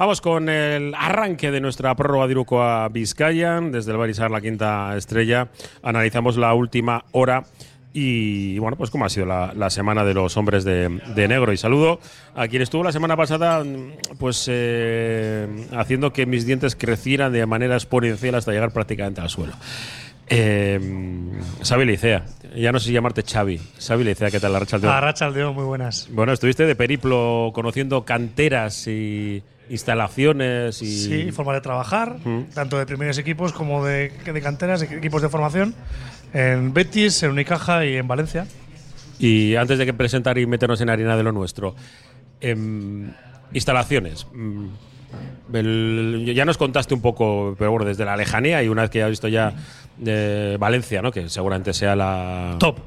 Vamos con el arranque de nuestra prórroga de Iruko a Vizcaya. Desde el Barisar, la quinta estrella, analizamos la última hora y bueno, pues cómo ha sido la, semana de los hombres de, negro. Y saludo a quien estuvo la semana pasada, pues eh, haciendo que mis dientes crecieran de manera exponencial hasta llegar prácticamente al suelo. Eh, Xavi Licea, ya no sé si llamarte Xavi. Xavi Licea, ¿qué tal? La Rachaldeón. La Rachaldeón, muy buenas. Bueno, estuviste de periplo conociendo canteras y instalaciones y. Sí, forma de trabajar, tanto de primeros equipos como de, de canteras, equipos de formación, en Betis, en Unicaja y en Valencia. Y antes de que presentar y meternos en harina de lo nuestro, em, instalaciones. Mm, ya nos contaste un poco, pero bueno, desde la lejanía y una vez que ya has visto ya de Valencia, ¿no? Que seguramente sea la. Top.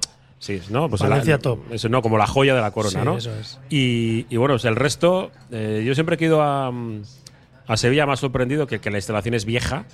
Sí, ¿no? Pues Valencia top. Eso, ¿no? Como la joya de la corona, ¿no? Eso es. Y, bueno, pues el resto, eh, yo siempre he ido a, a Sevilla más sorprendido que, que la instalación es vieja,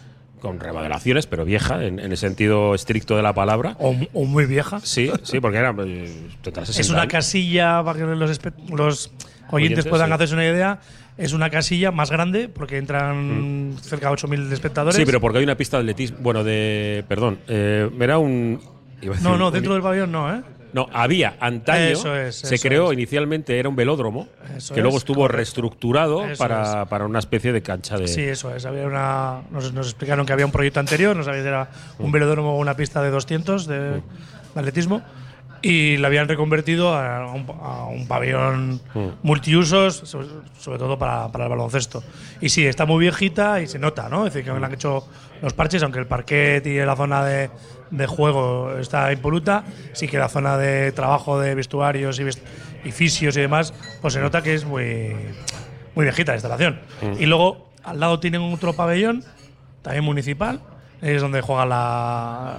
con remodelaciones, pero vieja, en, el sentido estricto de la palabra. O, muy vieja. Sí, sí, porque era. Eh, es una casilla para que los, los oyentes, puedan hacerse una idea. Es una casilla más grande porque entran mm. cerca de 8.000 espectadores. Sí, pero porque hay una pista de atletismo. Bueno, de. Perdón. Eh, era un no, no, dentro del pabellón no, ¿eh? No, había antaño, se creó inicialmente, era un velódromo, que luego estuvo reestructurado para, para, una especie de cancha de. Sí, eso es. Había una, nos, explicaron que había un proyecto anterior, no sabía si era un velódromo o una pista de 200 de, de atletismo y la habían reconvertido a un, pabellón mm. multiusos, sobre, todo para, para, el baloncesto. Y sí, está muy viejita y se nota, ¿no? Es decir, que le han hecho los parches, aunque el parquet y la zona de, de juego está impoluta, sí que la zona de trabajo de vestuarios y, fisios y demás, pues se nota que es muy, muy viejita la instalación. Mm. Y luego al lado tienen otro pabellón, también municipal, es donde juega la.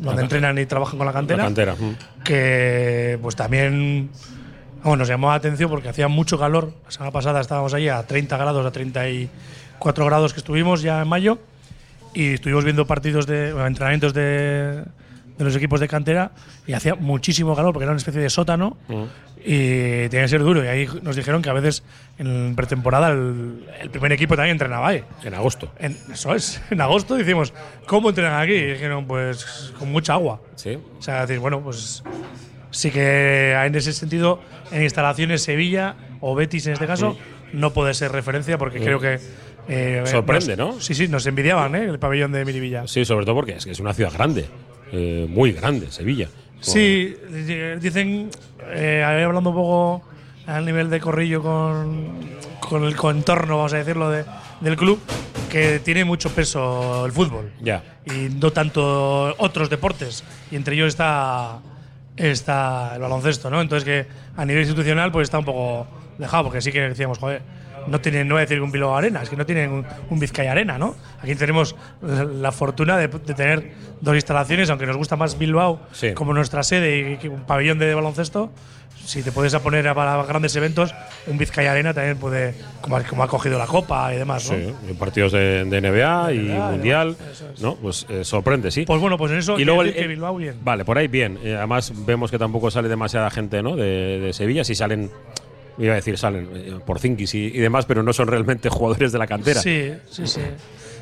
donde entrenan y trabajan con la cantera. Mm. Que pues también. Bueno, nos llamó la atención porque hacía mucho calor. La semana pasada estábamos allí a 30 grados, a 34 grados que estuvimos ya en mayo y estuvimos viendo partidos de entrenamientos de, de, los equipos de cantera y hacía muchísimo calor porque era una especie de sótano mm. y tenía que ser duro y ahí nos dijeron que a veces en pretemporada el, primer equipo también entrenaba ahí. En agosto. En, eso es, en agosto decimos, ¿cómo entrenan aquí? Y dijeron, pues con mucha agua. Sí. O sea, decir, bueno, pues sí que en ese sentido en instalaciones Sevilla o Betis en este caso no puede ser referencia porque creo que eh, Sorprende, ¿no? Sí, sí, nos envidiaban ¿eh? el pabellón de Miribilla. Sí, sobre todo porque es que es una ciudad grande, eh, muy grande, Sevilla. Sí, dicen, eh, hablando un poco al nivel de corrillo con, con el contorno, vamos a decirlo, de, del club, que tiene mucho peso el fútbol. Ya. Y no tanto otros deportes. Y entre ellos está, está el baloncesto, ¿no? Entonces que a nivel institucional pues está un poco dejado, porque sí que decíamos, joder no tienen, no voy a decir un Bilbao Arena, es que no tienen un, un Vizcaya Arena, ¿no? Aquí tenemos la, fortuna de, tener dos instalaciones, aunque nos gusta más Bilbao como nuestra sede y, un pabellón de baloncesto. Si te puedes poner para grandes eventos, un Vizcaya Arena también puede, como, ha cogido la Copa y demás, ¿no? Sí, partidos de, NBA y Mundial, ¿no? Pues eh, sorprende, sí. Pues bueno, pues en eso y luego que Bilbao bien. Vale, por ahí bien. Eh, además vemos que tampoco sale demasiada gente, ¿no? De, de Sevilla, si salen iba a decir salen eh, por Zinkis y, demás, pero no son realmente jugadores de la cantera. Sí, sí, sí.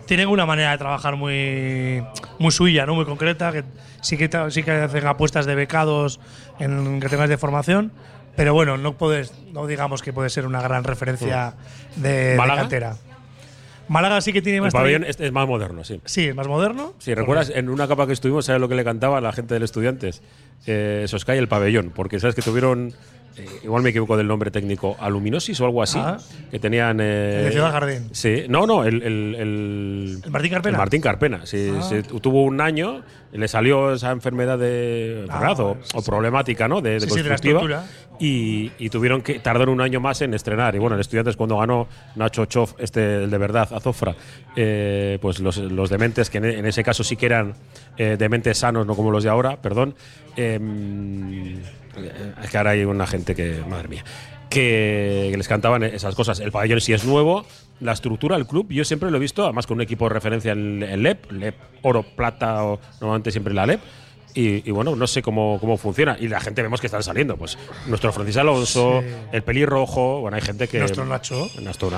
Tienen una manera de trabajar muy, muy suya, ¿no? muy concreta, que sí que sí que hacen apuestas de becados en que tengas de formación, pero bueno, no puedes, no digamos que puede ser una gran referencia de, cantera. Málaga sí que tiene más. El pabellón es, más moderno, sí. Sí, es más moderno. Sí, recuerdas en una capa que estuvimos, ¿sabes lo que le cantaba a la gente del Estudiantes? Eh, Soscay el pabellón, porque sabes que tuvieron eh, igual me equivoco del nombre técnico, Aluminosis o algo así, ah. que tenían… Eh, el Ciudad Jardín. Sí, no, no, el… El, el, Martín Carpena. El Martín Carpena, sí, ah. tuvo un año, le salió esa enfermedad de ah, o, problemática, ¿no? De, de constructiva. y, y, tuvieron que tardar un año más en estrenar. Y bueno, el Estudiantes cuando ganó Nacho Chof, este, el de verdad, Azofra, eh, pues los, los, dementes, que en, ese caso sí que eran dementes sanos, no como los de ahora, perdón, em, es que ahora hay una gente que, madre mía, que, les cantaban esas cosas. El pabellón sí es nuevo, la estructura del club, yo siempre lo he visto, además con un equipo de referencia en, LEP, LEP oro, plata o normalmente siempre la LEP. Y, bueno, no sé cómo, cómo funciona. Y la gente vemos que están saliendo. Pues nuestro Francis Alonso, el pelirrojo, bueno, hay gente que. Nuestro Nacho.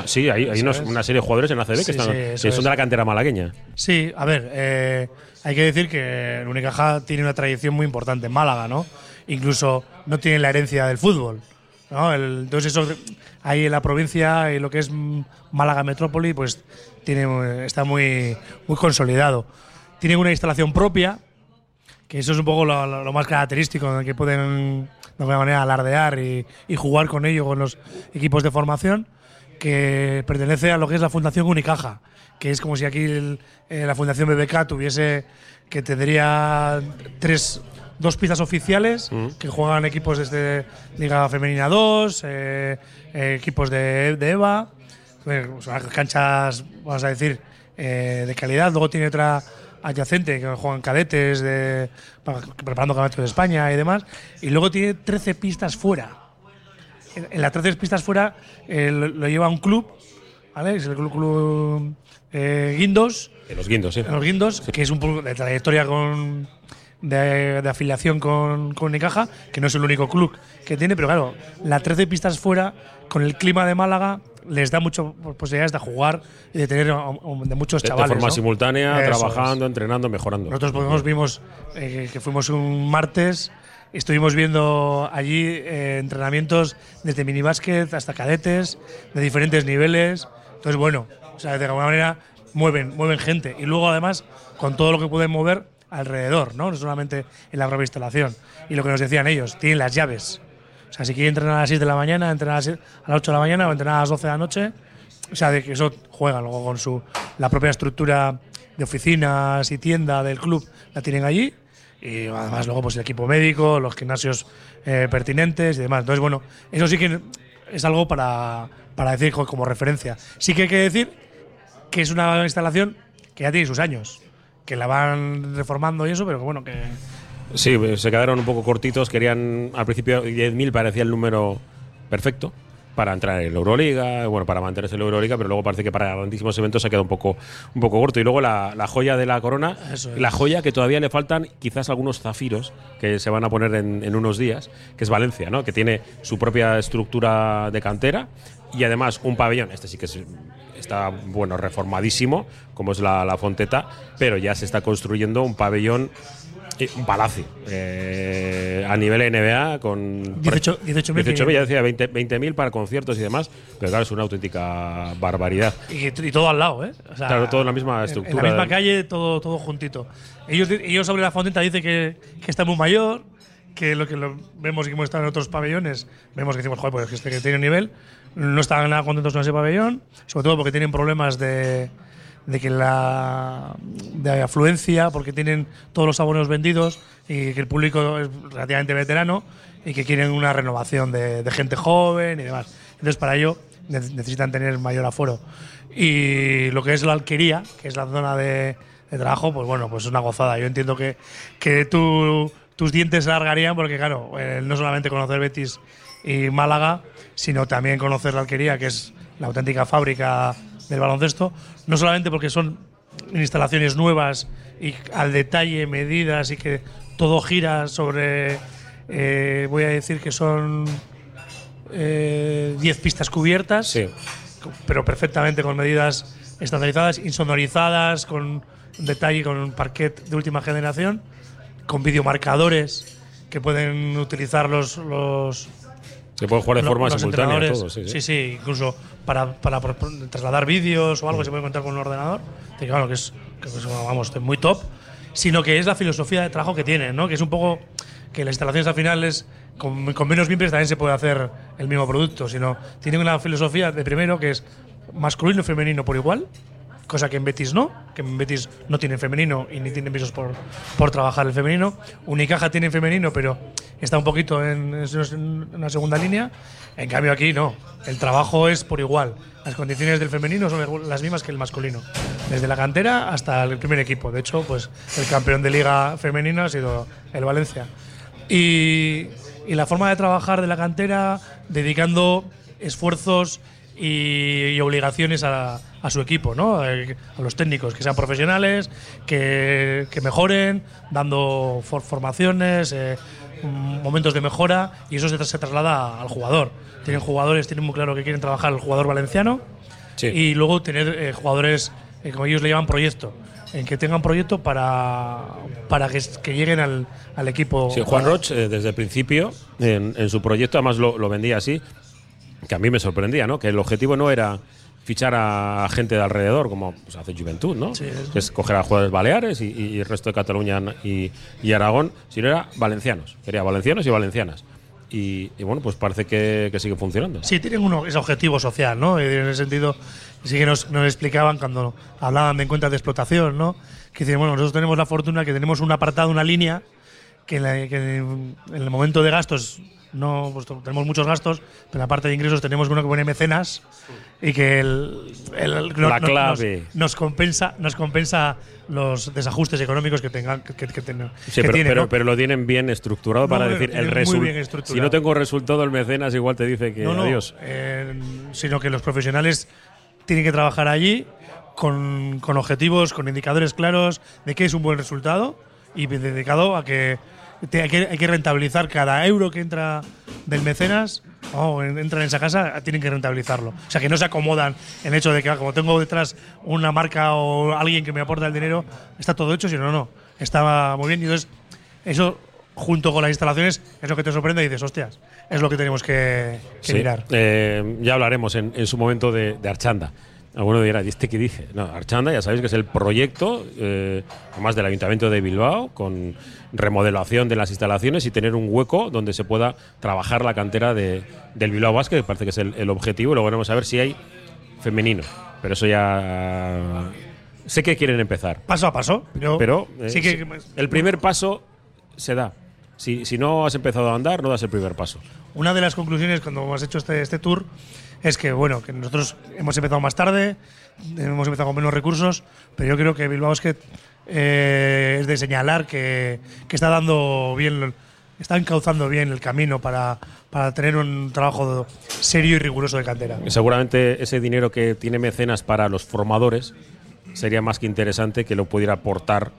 sí, hay, hay una serie de jugadores en ACB que, están, son de la cantera malagueña. Sí, a ver, eh, hay que decir que el Unicaja tiene una tradición muy importante en Málaga, ¿no? Incluso no tiene la herencia del fútbol. entonces, eso ahí en la provincia y lo que es Málaga Metrópoli, pues tiene, está muy, muy consolidado. Tienen una instalación propia, que eso es un poco lo, más característico, que pueden de alguna manera alardear y, jugar con ello, con los equipos de formación, que pertenece a lo que es la Fundación Unicaja, que es como si aquí eh, la Fundación BBK tuviese, que tendría tres, dos pistas oficiales que juegan equipos desde Liga Femenina 2, eh, eh, equipos de, de EVA, canchas, vamos a decir, de calidad. Luego tiene otra adyacente, que juegan cadetes, de, preparando campeonatos de España y demás. Y luego tiene 13 pistas fuera. En, las 13 pistas fuera eh, lo, lleva un club, ¿vale? Es el club, eh, Guindos. De los Guindos, sí. los Guindos, que es un de trayectoria con. De, afiliación con, con Nicaja, que no es el único club que tiene, pero claro, las 13 pistas fuera, con el clima de Málaga, les da mucho posibilidades de jugar y de tener de muchos chavales. De forma simultánea, trabajando, entrenando, mejorando. Nosotros vimos eh, que fuimos un martes, estuvimos viendo allí eh, entrenamientos desde minibásquet hasta cadetes, de diferentes niveles. Entonces, bueno, o sea, de alguna manera mueven, mueven gente. Y luego, además, con todo lo que pueden mover alrededor, ¿no? No solamente en la propia instalación. Y lo que nos decían ellos, tienen las llaves. O sea, si quiere entrenar a las 6 de la mañana, entrenar a las 8 de la mañana o entrenar a las 12 de la noche. O sea, de que eso juega luego con su la propia estructura de oficinas y tienda del club la tienen allí y además luego pues el equipo médico, los gimnasios eh, pertinentes y demás. Entonces, bueno, eso sí que es algo para, para decir como referencia. Sí que hay que decir que es una instalación que ya tiene sus años, que la van reformando y eso, pero que bueno, que Sí, se quedaron un poco cortitos. Querían, al principio, 10.000 parecía el número perfecto para entrar en la Euroliga, bueno, para mantenerse en la Euroliga, pero luego parece que para grandísimos eventos se ha quedado un poco, un poco corto. Y luego la, joya de la corona, la joya que todavía le faltan quizás algunos zafiros que se van a poner en, unos días, que es Valencia, ¿no? que tiene su propia estructura de cantera y además un pabellón, este sí que está bueno, reformadísimo, como es la, la Fonteta, pero ya se está construyendo un pabellón un palacio. Eh, a nivel NBA con 18.000. 18, ya decía 20.000 para conciertos y demás, pero claro, es una auténtica barbaridad. Y, todo al lado, ¿eh? claro, todo en la misma estructura. En la misma calle, todo, todo juntito. Ellos, ellos sobre la fonteta dicen que, que está muy mayor, que lo que lo vemos y que hemos estado en otros pabellones, vemos que decimos, joder, pues que este que tiene nivel, no están nada contentos con ese pabellón, sobre todo porque tienen problemas de de que la de afluencia, porque tienen todos los abonos vendidos y que el público es relativamente veterano y que quieren una renovación de, gente joven y demás. Entonces, para ello necesitan tener mayor aforo. Y lo que es la alquería, que es la zona de, trabajo, pues bueno, pues es una gozada. Yo entiendo que, que tus dientes se alargarían porque, claro, eh, no solamente conocer Betis y Málaga, sino también conocer la alquería, que es la auténtica fábrica del baloncesto, no solamente porque son instalaciones nuevas y al detalle, medidas y que todo gira sobre, eh, voy a decir que son 10 eh, pistas cubiertas, pero perfectamente con medidas estandarizadas, insonorizadas, con detalle, con un parquet de última generación, con videomarcadores que pueden utilizar los, los se puede jugar de forma simultánea todo, sí, sí. sí, incluso para, para, trasladar vídeos o algo se puede contar con un ordenador. Que claro, que es, que es vamos, muy top. Sino que es la filosofía de trabajo que tienen, ¿no? Que es un poco que las instalaciones al final es con, con menos miembros también se puede hacer el mismo producto, sino tienen una filosofía de primero que es masculino y femenino por igual, cosa que en Betis no, que en Betis no tienen femenino y ni tienen pisos por, por trabajar el femenino. Unicaja tiene femenino, pero está un poquito en, una segunda línea. En cambio aquí no, el trabajo es por igual. Las condiciones del femenino son las mismas que el masculino, desde la cantera hasta el primer equipo. De hecho, pues el campeón de liga femenina ha sido el Valencia. Y, y la forma de trabajar de la cantera, dedicando esfuerzos y, y obligaciones a, a su equipo, ¿no? Eh, a los técnicos, que sean profesionales, que, mejoren, dando formaciones, eh, momentos de mejora, y eso se, traslada al jugador. Tienen jugadores, tienen muy claro que quieren trabajar el jugador valenciano, y luego tener eh, jugadores, como ellos le llaman, proyecto en que tengan proyecto para, para que, lleguen al, al, equipo. Sí, Juan Roch, desde el principio, en, su proyecto, además lo, lo, vendía así, que a mí me sorprendía, ¿no? Que el objetivo no era fichar a gente de alrededor, como pues, hace Juventud, ¿no? Sí, es. es coger a jugadores baleares y, el resto de Cataluña y, y, Aragón, sino era valencianos. Quería valencianos y valencianas. Y, bueno, pues parece que, sigue funcionando. Sí, tienen uno, ese objetivo social, ¿no? En ese sentido, sí que nos, nos explicaban cuando hablaban de cuentas de explotación, ¿no? Que dicen, bueno, nosotros tenemos la fortuna que tenemos un apartado, una línea, que, que en el momento de gastos no pues, tenemos muchos gastos, pero en la parte de ingresos tenemos uno que pone mecenas y que el, la clave nos, compensa nos compensa los desajustes económicos que tengan que, que, pero, pero, lo tienen bien estructurado para decir el resultado. Si no tengo resultado el mecenas igual te dice que adiós. Eh, sino que los profesionales tienen que trabajar allí con, con objetivos, con indicadores claros de qué es un buen resultado y dedicado a que hay, que, rentabilizar cada euro que entra del mecenas o entra en esa casa, tienen que rentabilizarlo. O sea, que no se acomodan en el hecho de que, ah, como tengo detrás una marca o alguien que me aporta el dinero, está todo hecho, sino no. Está muy bien. Y entonces, eso junto con las instalaciones es lo que te sorprende y dices, hostias, es lo que tenemos que, mirar. Eh, ya hablaremos en, su momento de, de Archanda. Alguno dirá, ¿y este qué dice? No, Archanda ya sabéis que es el proyecto, eh, además del Ayuntamiento de Bilbao, con remodelación de las instalaciones y tener un hueco donde se pueda trabajar la cantera de, del Bilbao Basket, que parece que es el, objetivo, y luego veremos a ver si hay femenino. Pero eso ya. Sé que quieren empezar. Paso a paso. pero eh, sí que, el primer paso se da. Si, si no has empezado a andar, no das el primer paso. Una de las conclusiones cuando hemos hecho este, este tour es que, bueno, que nosotros hemos empezado más tarde, hemos empezado con menos recursos, pero yo creo que Bilbao Basket eh, es de señalar que, está dando bien, está encauzando bien el camino para, para tener un trabajo serio y riguroso de cantera. Seguramente ese dinero que tiene mecenas para los formadores sería más que interesante que lo pudiera aportar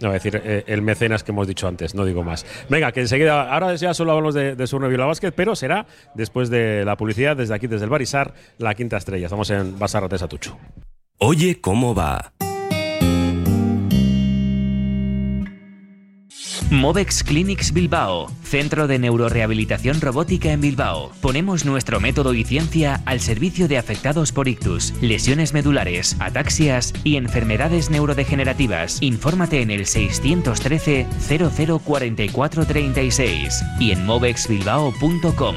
no, decir, eh, el mecenas que hemos dicho antes, no digo más. Venga, que enseguida, ahora ya solo hablamos de, de Surno Vila Basket, pero será después de la publicidad, desde aquí, desde el Barisar, la quinta estrella. Estamos en Basar de Satucho. Oye, ¿cómo va? Movex Clinics Bilbao, centro de neurorehabilitación robótica en Bilbao. Ponemos nuestro método y ciencia al servicio de afectados por ictus, lesiones medulares, ataxias y enfermedades neurodegenerativas. Infórmate en el 613 004436 y en movexbilbao.com.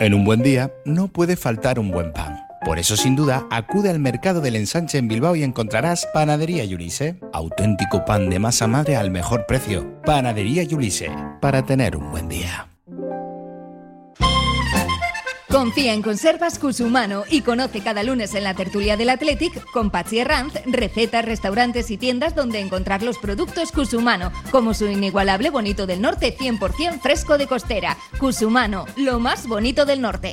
En un buen día no puede faltar un buen pan. Por eso, sin duda, acude al mercado del ensanche en Bilbao y encontrarás Panadería Yulise. Auténtico pan de masa madre al mejor precio. Panadería Yulise. Para tener un buen día. Confía en Conservas Cusumano y conoce cada lunes en la tertulia del Athletic con Patsy Herranz recetas, restaurantes y tiendas donde encontrar los productos Cusumano, como su inigualable bonito del norte 100% fresco de costera. Cusumano, lo más bonito del norte.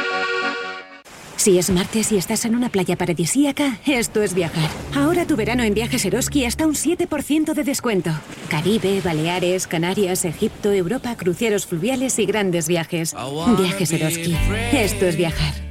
Si es martes y estás en una playa paradisíaca, esto es viajar. Ahora tu verano en Viajes Eroski hasta un 7% de descuento. Caribe, Baleares, Canarias, Egipto, Europa, cruceros fluviales y grandes viajes. Viajes Eroski. Esto es viajar.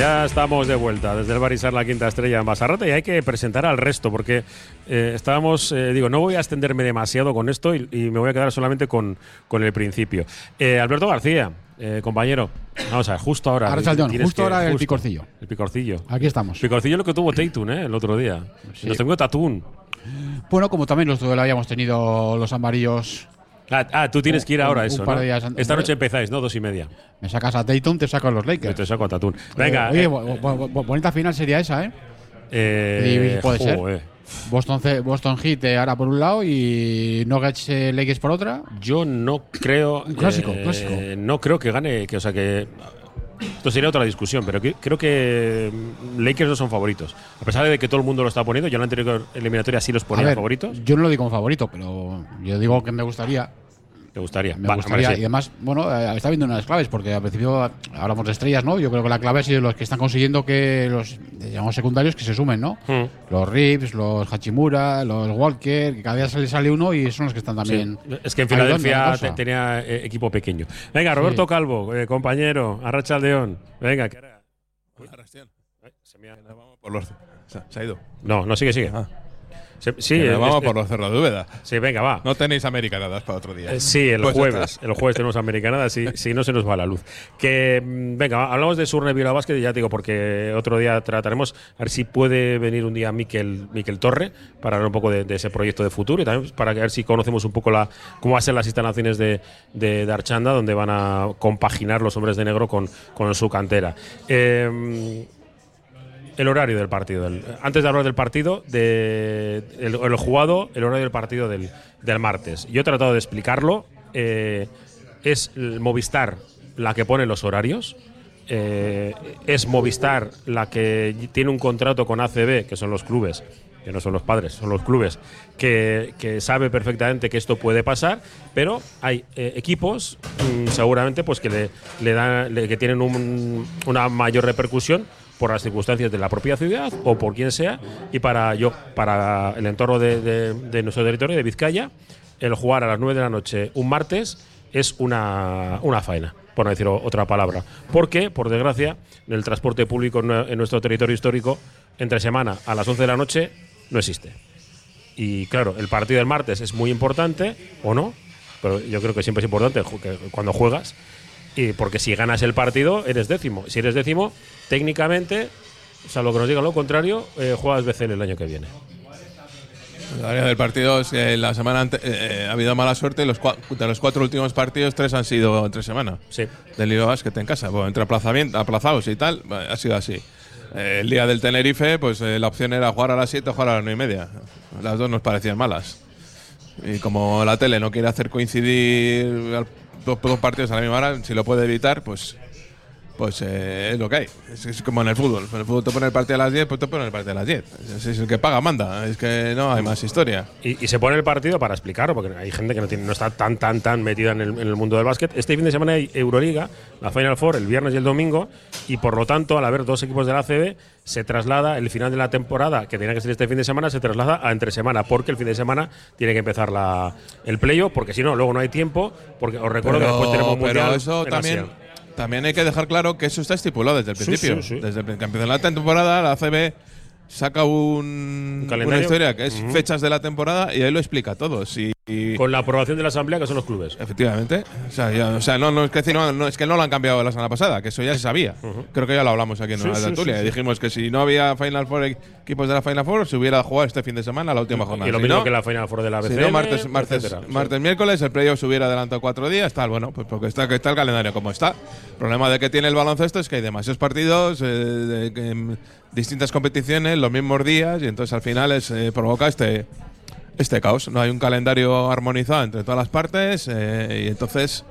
Ya estamos de vuelta desde el Barisar La Quinta Estrella en Basarrata y hay que presentar al resto porque eh, estábamos, eh, digo, no voy a extenderme demasiado con esto y, me voy a quedar solamente con, con el principio. Eh, Alberto García, compañero, vamos a ver, justo ahora. justo ahora el picorcillo. El picorcillo. Aquí estamos. Picorcillo lo que tuvo Teitun el otro día. Nos tengo Tatún. Bueno, como también lo habíamos tenido los amarillos Ah, ah, tú tienes que ir ahora eso. ¿no? Esta noche empezáis, ¿no? Dos y media. Me sacas a Dayton, te saco a los Lakers. te saco a Tatún. Venga. Oye, eh. bonita final sería esa, ¿eh? eh puede ser. Boston, Boston Heat eh, ahora por un lado y Nuggets eh, Lakers por otra. Yo no creo. Un clásico, clásico. No creo que gane, que o sea que esto sería otra discusión, pero creo que mm, Lakers no son favoritos. A pesar de que todo el mundo lo está poniendo, yo en la anterior eliminatoria sí los ponía favoritos. Yo no lo digo como favorito, pero yo digo que me gustaría ¿Te gustaría? Me gustaría. Y además, bueno, eh, está viendo unas claves, porque al principio hablamos de estrellas, ¿no? Yo creo que la clave ha sido los que están consiguiendo que los, llamamos secundarios, que se sumen, ¿no? Hmm. Los Rips, los Hachimura, los Walker, que cada día se sale uno y son los que están también. Es que en Filadelfia tenía eh, equipo pequeño. Venga, Roberto Calvo, eh, compañero, Arracha León. Venga, ¿qué era? Se, ha ido. No, no, sigue, sigue. Ah. Sí, vamos por los cerros de Úbeda. Sí, venga, va. No tenéis americanadas para otro día. Eh, sí, el pues jueves. El jueves tenemos americanadas y si no se nos va la luz. Que, mm, venga, hablamos de Surne Vila Vázquez, ya te digo, porque otro día trataremos a ver si puede venir un día Miquel, Miquel Torre para hablar un poco de, ese proyecto de futuro y también para ver si conocemos un poco la cómo van a ser las instalaciones de, de, Archanda, donde van a compaginar los hombres de negro con, con su cantera. Eh, el horario del partido. antes de hablar del partido, de, el, jugado, el horario del partido del, martes. Yo he tratado de explicarlo. Eh, es Movistar la que pone los horarios. Eh, es Movistar la que tiene un contrato con ACB, que son los clubes, que no son los padres, son los clubes, que, sabe perfectamente que esto puede pasar, pero hay eh, equipos mm, seguramente pues que le, le dan que tienen una mayor repercusión por las circunstancias de la propia ciudad o por quien sea, y para yo, para el entorno de, nuestro territorio, de Vizcaya, el jugar a las 9 de la noche un martes es una, una faena, por no decir otra palabra. Porque, por desgracia, el transporte público en nuestro territorio histórico, entre semana a las 11 de la noche, no existe. Y claro, el partido del martes es muy importante, o no, pero yo creo que siempre es importante cuando juegas. Y porque si ganas el partido, eres décimo. Si eres décimo, técnicamente, o sea, lo que nos diga lo contrario, eh, juegas BCL el año que viene. La del partido es que la semana antes eh, ha habido mala suerte. Los de los cuatro últimos partidos, tres han sido entre semana. Sí. Del Liga Basket en casa. Bueno, entre aplazamiento, aplazados y tal, ha sido así. Eh, el día del Tenerife, pues la opción era jugar a las 7 o jugar a las 9 y media. Las dos nos parecían malas. Y como la tele no quiere hacer coincidir dos, dos partidos a la misma hora, si lo puede evitar, pues pues eh, es lo que hay. Es, como en el fútbol. En el fútbol te pone el partido a las 10, pues te pone el partido a las 10. Es, el que paga, manda. Es que no hay más historia. Y, se pone el partido para explicarlo, porque hay gente que no, tiene, no está tan, tan, tan metida en el, mundo del básquet. Este fin de semana hay Euroliga, la Final Four, el viernes y el domingo, y por lo tanto, al haber dos equipos de la ACB, se traslada el final de la temporada, que tenía que ser este fin de semana, se traslada a entre semana, porque el fin de semana tiene que empezar la, el playoff, porque si no, luego no hay tiempo, porque os recuerdo que después tenemos mundial. Pero eso también también hay que dejar claro que eso está estipulado desde el principio. Desde que empieza la temporada, la CB saca un, una historia que es fechas de la temporada y ahí lo explica todo. Si, Con la aprobación de la asamblea, que son los clubes. Efectivamente. O sea, no, no, es que, no, es que no lo han cambiado la semana pasada, que eso ya se sabía. Creo que ya lo hablamos aquí en la tertulia. dijimos que si no había Final Four equipos de la Final Four, se hubiera jugado este fin de semana la última jornada. Y lo mismo que la Final Four de la BCN, martes, martes, martes, miércoles, el playoff se hubiera adelantado cuatro días, tal. Bueno, pues porque está, está el calendario como está. El problema de que tiene el baloncesto es que hay demasiados partidos, eh, de, distintas competiciones, los mismos días, y entonces al final es, eh, provoca este, este caos. No hay un calendario armonizado entre todas las partes, eh, y entonces.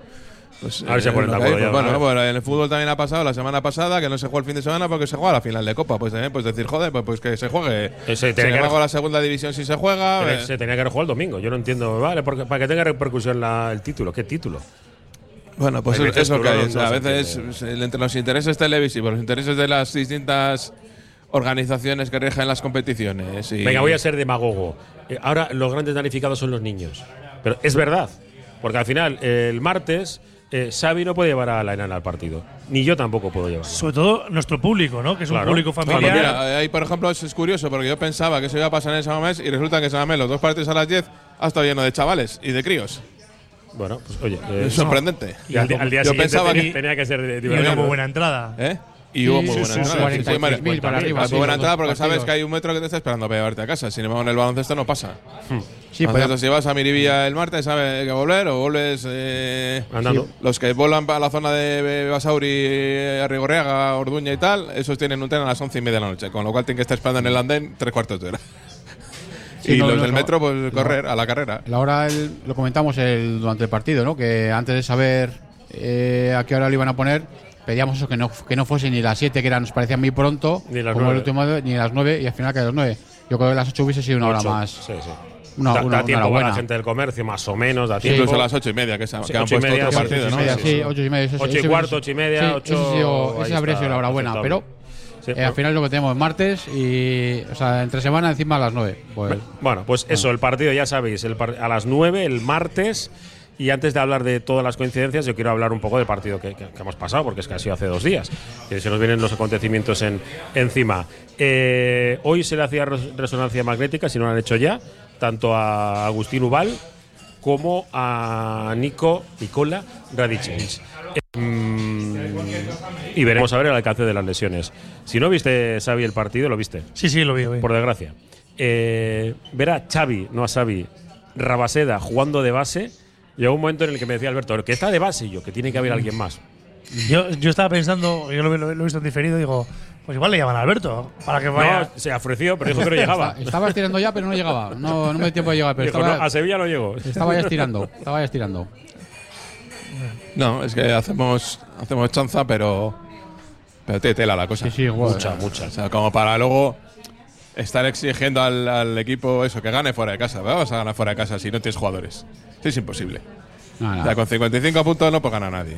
Pues, a ver si se ponen de acuerdo. Pues bueno, en el fútbol también ha pasado la semana pasada que no se jugó el fin de semana porque se juega la final de Copa. Pues también, pues decir, joder, pues, pues que se juegue. se que la segunda división si se juega. Se tenía que jugar el domingo. Yo no entiendo, vale, porque, para que tenga repercusión el título. ¿Qué título? Bueno, pues es, lo que hay. a veces entre los intereses televisivos, los intereses de las distintas organizaciones que rigen las competiciones. Venga, voy a ser demagogo. Eh, ahora los grandes danificados son los niños. Pero es verdad, porque al final, el martes, eh, Xavi no puede llevar a la enana al partido. ni yo tampoco puedo llevarlo. Sobre todo nuestro público, ¿no? Que es un público familiar. mira, ahí por ejemplo es, curioso porque yo pensaba que eso iba a pasar en San Mamés y resulta que en San Mamés los dos partidos a las 10 ha estado lleno de chavales y de críos. Bueno, pues oye. es sorprendente. Y al, día yo pensaba que tenía que ser divertido. Y una muy buena entrada. ¿Eh? Y hubo muy buena entrada. Sí, para arriba. Muy buena entrada porque sabes que hay un metro que te está esperando para llevarte a casa. Sin embargo, en el baloncesto no pasa. Hmm. Sí, Entonces, si vas a Miribilla el martes, sabes que volver o vuelves. Eh, Andando. Los que volan para la zona de Basauri, Arrigorriaga, Orduña y tal, esos tienen un tren a las once y media de la noche. Con lo cual tienen que estar esperando en el andén tres cuartos de hora. y los del metro, pues correr a la carrera. La hora lo comentamos el, durante el partido, ¿no? Que antes de saber eh, a qué hora lo iban a poner pedíamos eso, que no, que no fuese ni las 7, que era, nos parecía muy pronto, ni las como 9. el último, ni las 9, y al final que a las 9. Yo creo que las 8 hubiese sido una hora más. Sí, sí. Una, da, una, da tiempo para buena. la gente del comercio, más o menos. Da Sí, tiempo. Incluso a las ocho y media, que, se, Sí, que han puesto media, otro sí, partido, ocho y ¿no? media, Sí, sí, sí. ocho y media. ese- Ocho y ese cuarto, hubiese- ocho y media, sí, ocho, Ese, ha sido- ahí ese habría está sido la hora buena, aceptable. pero Sí, eh, al final lo que tenemos martes y. O sea, entre semana encima a las 9. Pues, Bueno, pues eso, el partido ya sabéis, el par- a las 9, el martes. Y antes de hablar de todas las coincidencias, yo quiero hablar un poco del partido que, que- que hemos pasado, porque es que ha sido hace dos días. Que se nos vienen los acontecimientos en, encima. Eh, hoy se le hacía res- resonancia magnética, si no lo han hecho ya, tanto a Agustín Ubal como a Nico, Nicola Radicic. Mm, y veremos a ver el alcance de las lesiones. Si no viste, Xavi, el partido, lo viste Sí, sí, lo vi. hoy. por desgracia. Eh, ver a Xavi, no a Xavi, Rabaseda jugando de base, llegó un momento en el que me decía Alberto, que está de base, y yo, que tiene que haber alguien más. Yo, yo estaba pensando, yo lo, lo- lo he visto en diferido, digo, pues igual le llaman a Alberto para que vaya. No, se ofreció, pero dijo que no llegaba. estaba estirando ya, pero no llegaba. No, no me dio tiempo de llegar, pero Dijo, estaba, "No, a Sevilla no llegó. estaba ya estirando. Estaba ya estirando. No, es que hacemos, hacemos chanza, pero. Pero tiene tela la cosa. Sí, sí, joder. Mucha, mucha. O sea, como para luego estar exigiendo al, al equipo eso, que gane fuera de casa. Vamos a ganar fuera de casa si no tienes jugadores. Sí, es imposible. No, no. O sea, con 55 puntos no puede ganar nadie.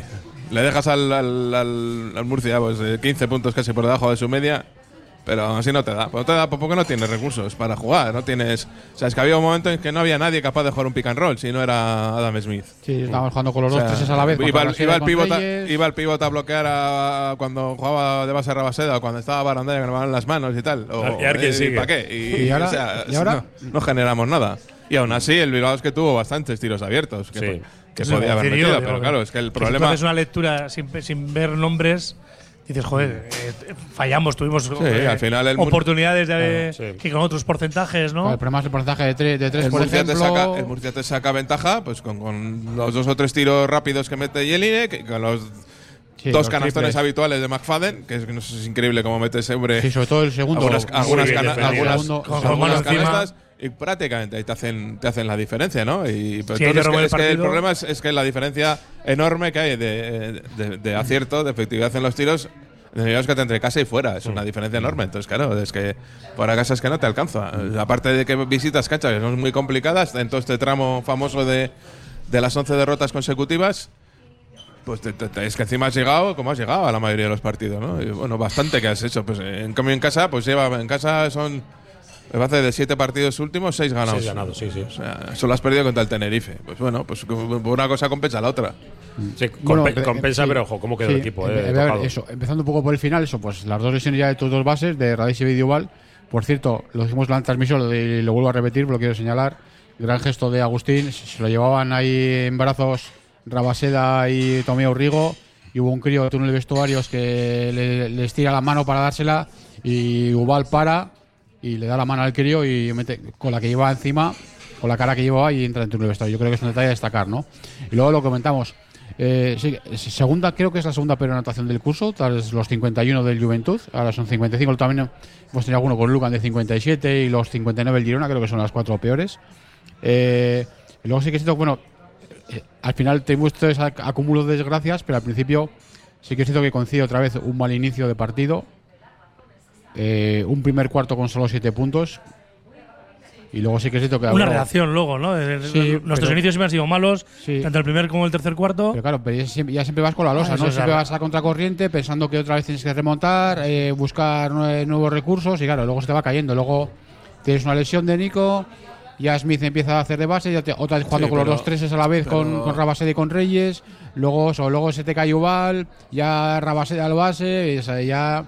Le dejas al, al, al- al Murcia pues, eh, 15 puntos casi por debajo de su media, pero aún así no te da. No te da porque no tienes recursos para jugar. No tienes. O sea, es que había un momento en que no había nadie capaz de jugar un pick and roll si no era Adam Smith. Sí, estábamos jugando con los O dos sea, treses a la vez. Iba, el- iba y el con pivot a, iba el pivot a bloquear a, cuando jugaba de base a Rabaseda o cuando estaba Barandera que le las manos y tal. O, Y quién sigue. ¿Para qué? Y, ¿Y ahora? o sea, ¿Y ahora? No, no generamos nada. Y aún así, el Bilbao es que tuvo bastantes tiros abiertos. Que, Sí. que podía haber metido, pero claro, es que el que Si tú problema. haces una lectura sin, sin ver nombres, dices, joder, eh, fallamos, tuvimos eh, al final el oportunidades de, Claro, sí. que con otros porcentajes, ¿no? Claro, el problema es el porcentaje de 3, de tres, El por Murcia, te ejemplo. saca, el Murcia te saca ventaja pues con, con los dos o tres tiros rápidos que mete Jeline, que con los Sí, dos los canastones triples. habituales de McFadden, que es, que no sé, es increíble cómo mete ese hombre. Sí, sobre todo el segundo. algunas, algunas, bien cana- algunas- Segundo, algunas canastas y prácticamente ahí te hacen, te hacen la diferencia, ¿no? Y Sí, que es que- el es que el problema es, es que la diferencia enorme que hay de, de- de acierto, de efectividad en los tiros, digamos que entre casa y fuera, es una diferencia enorme. Entonces, claro, es que por casa es que no te alcanza. Aparte de que visitas canchas que son muy complicadas, en todo este tramo famoso de, de las 11 derrotas consecutivas, pues te- te- te- es que encima has llegado como has llegado a la mayoría de los partidos, ¿no? Y, bueno, bastante que has hecho. Pues en cambio en casa, pues lleva, en casa son, me parece, de siete partidos últimos, seis ganados. Seis ganados, sí, sí. O sea, solo has perdido contra el Tenerife. Pues bueno, pues una cosa compensa la otra. Sí, Bueno, eh, compensa, sí. pero ojo, ¿cómo quedó Sí, el equipo? eh, eh, a ver, tocado. eso, empezando un poco por el final, eso, pues las dos lesiones ya de tus dos bases, de Radice y Vidioval. Por cierto, lo dijimos en la transmisión lo de- y lo vuelvo a repetir, lo quiero señalar. Gran gesto de Agustín, se lo llevaban ahí en brazos Rabaseda y Tomeo Rigo. Y hubo un crío en el vestuarios que le, le estira la mano para dársela y Ubal para y le da la mano al crío y mete con la que lleva encima, con la cara que llevaba y entra en el vestuario. Yo creo que es un detalle a destacar, ¿no? Y luego lo comentamos. Eh, segunda, creo que es la segunda peor anotación del curso, tras los 51 del Juventud, ahora son 55, también hemos tenido alguno con Lucan de 57 y los 59 del Girona, creo que son las cuatro peores. Eh, y luego sí que siento, bueno, eh, al final tenemos todo ese ac- acúmulo de desgracias, pero al principio sí que siento que coincide otra vez un mal inicio de partido, eh, un primer cuarto con solo 7 puntos. Y luego sí que siento que Una habrá- reacción luego, ¿no? De- de- Sí, Nuestros pero- inicios siempre han sido malos, Sí. tanto el primer como el tercer cuarto. Pero claro, pero ya siempre, ya siempre vas con la losa, Ah, eso ¿no? es Siempre vas a contracorriente pensando que otra vez tienes que remontar, eh, buscar nue- nuevos recursos y claro, luego se te va cayendo. Luego tienes una lesión de Nico, ya Smith empieza a hacer de base, ya otra vez jugando con los dos treses a la vez con, con Rabasede y con Reyes, luego, luego se te cae Ubal, ya Rabasede al base, y, ya.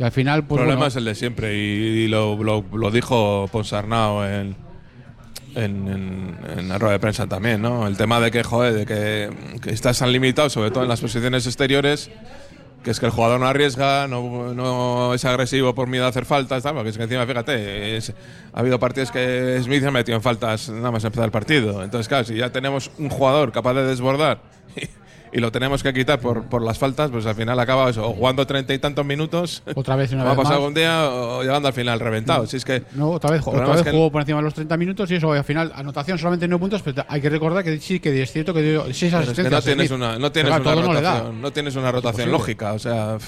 Y al final, pues. El problema es el de siempre, y, lo, lo, dijo Ponsarnau en, en, en, la rueda de prensa también, ¿no? El tema de que, joder, de que, que estás tan limitado, sobre todo en las posiciones exteriores que es que el jugador no arriesga, no, no es agresivo por miedo a hacer faltas, porque es que encima, fíjate, ha habido partidos que Smith se ha metido en faltas nada más empezar el partido. Entonces, claro, si ya tenemos un jugador capaz de desbordar y lo tenemos que quitar por, por las faltas, pues al final acaba eso, o jugando treinta y tantos minutos. Otra vez una vez. Va a pasar un día o llegando al final reventado. Si es que, no, otra vez, otra vez jugó por encima de los 30 minutos y eso, al final, anotación solamente 9 puntos, pero hay que recordar que sí, que es cierto que dio 6 asistencias. no tienes una, no tienes una rotación, no, tienes una rotación lógica, o sea.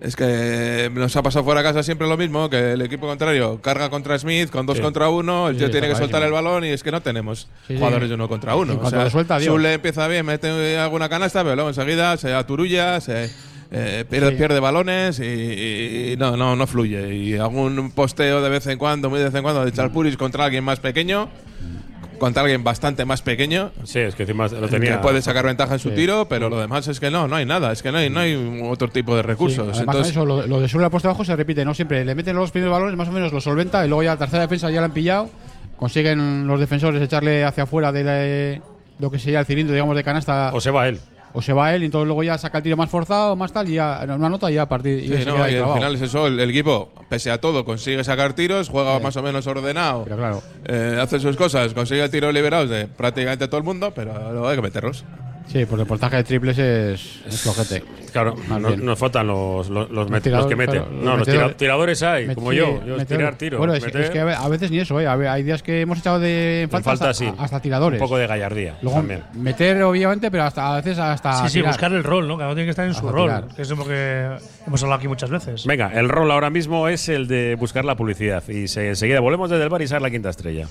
Es que nos ha pasado fuera de casa siempre lo mismo, que el equipo contrario carga contra Smith con dos contra uno, el tío tiene que soltar el balón y es que no tenemos jugadores de uno contra uno. O sea, suelta, Zule empieza bien, mete alguna canasta, pero luego enseguida se aturulla, se eh, pierde, pierde balones y, no, no, no fluye. Y algún posteo de vez en cuando, muy de vez en cuando, de Charpuris contra alguien más pequeño contra alguien bastante más pequeño. Sí, es que encima lo tenía. Que puede sacar ventaja en su tiro, pero lo demás es que no, no hay nada. Es que no hay, no hay otro tipo de recursos. Entonces, eso, lo, de subir la puesta abajo se repite, ¿no? Siempre le meten los primeros balones, más o menos lo solventa, y luego ya la tercera defensa ya la han pillado. Consiguen los defensores echarle hacia afuera de lo que sería el cilindro, digamos, de canasta. O se va él o se va él y entonces luego ya saca el tiro más forzado, más tal, y ya una nota y ya a partir. y, al final es eso, el, equipo, pese a todo, consigue sacar tiros, juega más o menos ordenado, claro. Eh, hace sus cosas, consigue el tiro liberado de prácticamente todo el mundo, pero luego hay que meterlos. Sí, porque el portaje de triples es, es flojete. Claro, nos faltan los, los, los, que meten. no, los tiradores hay, como yo. Yo tirar tiro. Bueno, es, que a veces ni eso, ¿eh? Hay días que hemos echado de falta, hasta, hasta, tiradores. Un poco de gallardía. también. Meter, obviamente, pero hasta a veces hasta. Sí, sí, buscar el rol, ¿no? Cada uno tiene que estar en su rol. Que es lo que hemos hablado aquí muchas veces. Venga, el rol ahora mismo es el de buscar la publicidad. Y enseguida volvemos desde el bar y la quinta estrella.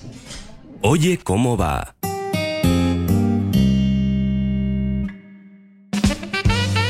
Oye, ¿cómo va?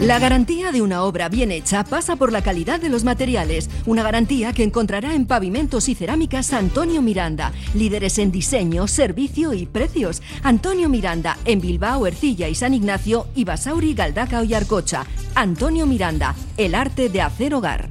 La garantía de una obra bien hecha pasa por la calidad de los materiales, una garantía que encontrará en Pavimentos y Cerámicas Antonio Miranda, líderes en diseño, servicio y precios. Antonio Miranda, en Bilbao, Ercilla y San Ignacio y Basauri, Galdaca y Arcocha. Antonio Miranda, el arte de hacer hogar.